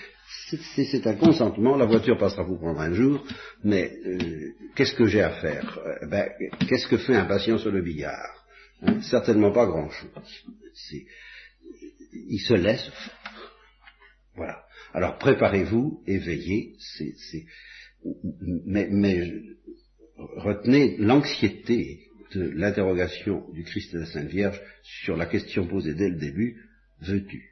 c'est un consentement, la voiture passera vous prendre un jour, mais euh, qu'est-ce que j'ai à faire? Euh, ben, Qu'est-ce que fait un patient sur le billard? Hein, Certainement pas grand-chose. Il se laisse faire. Voilà. Alors préparez-vous et veillez, mais, mais retenez l'anxiété de l'interrogation du Christ et de la Sainte Vierge sur la question posée dès le début, veux-tu?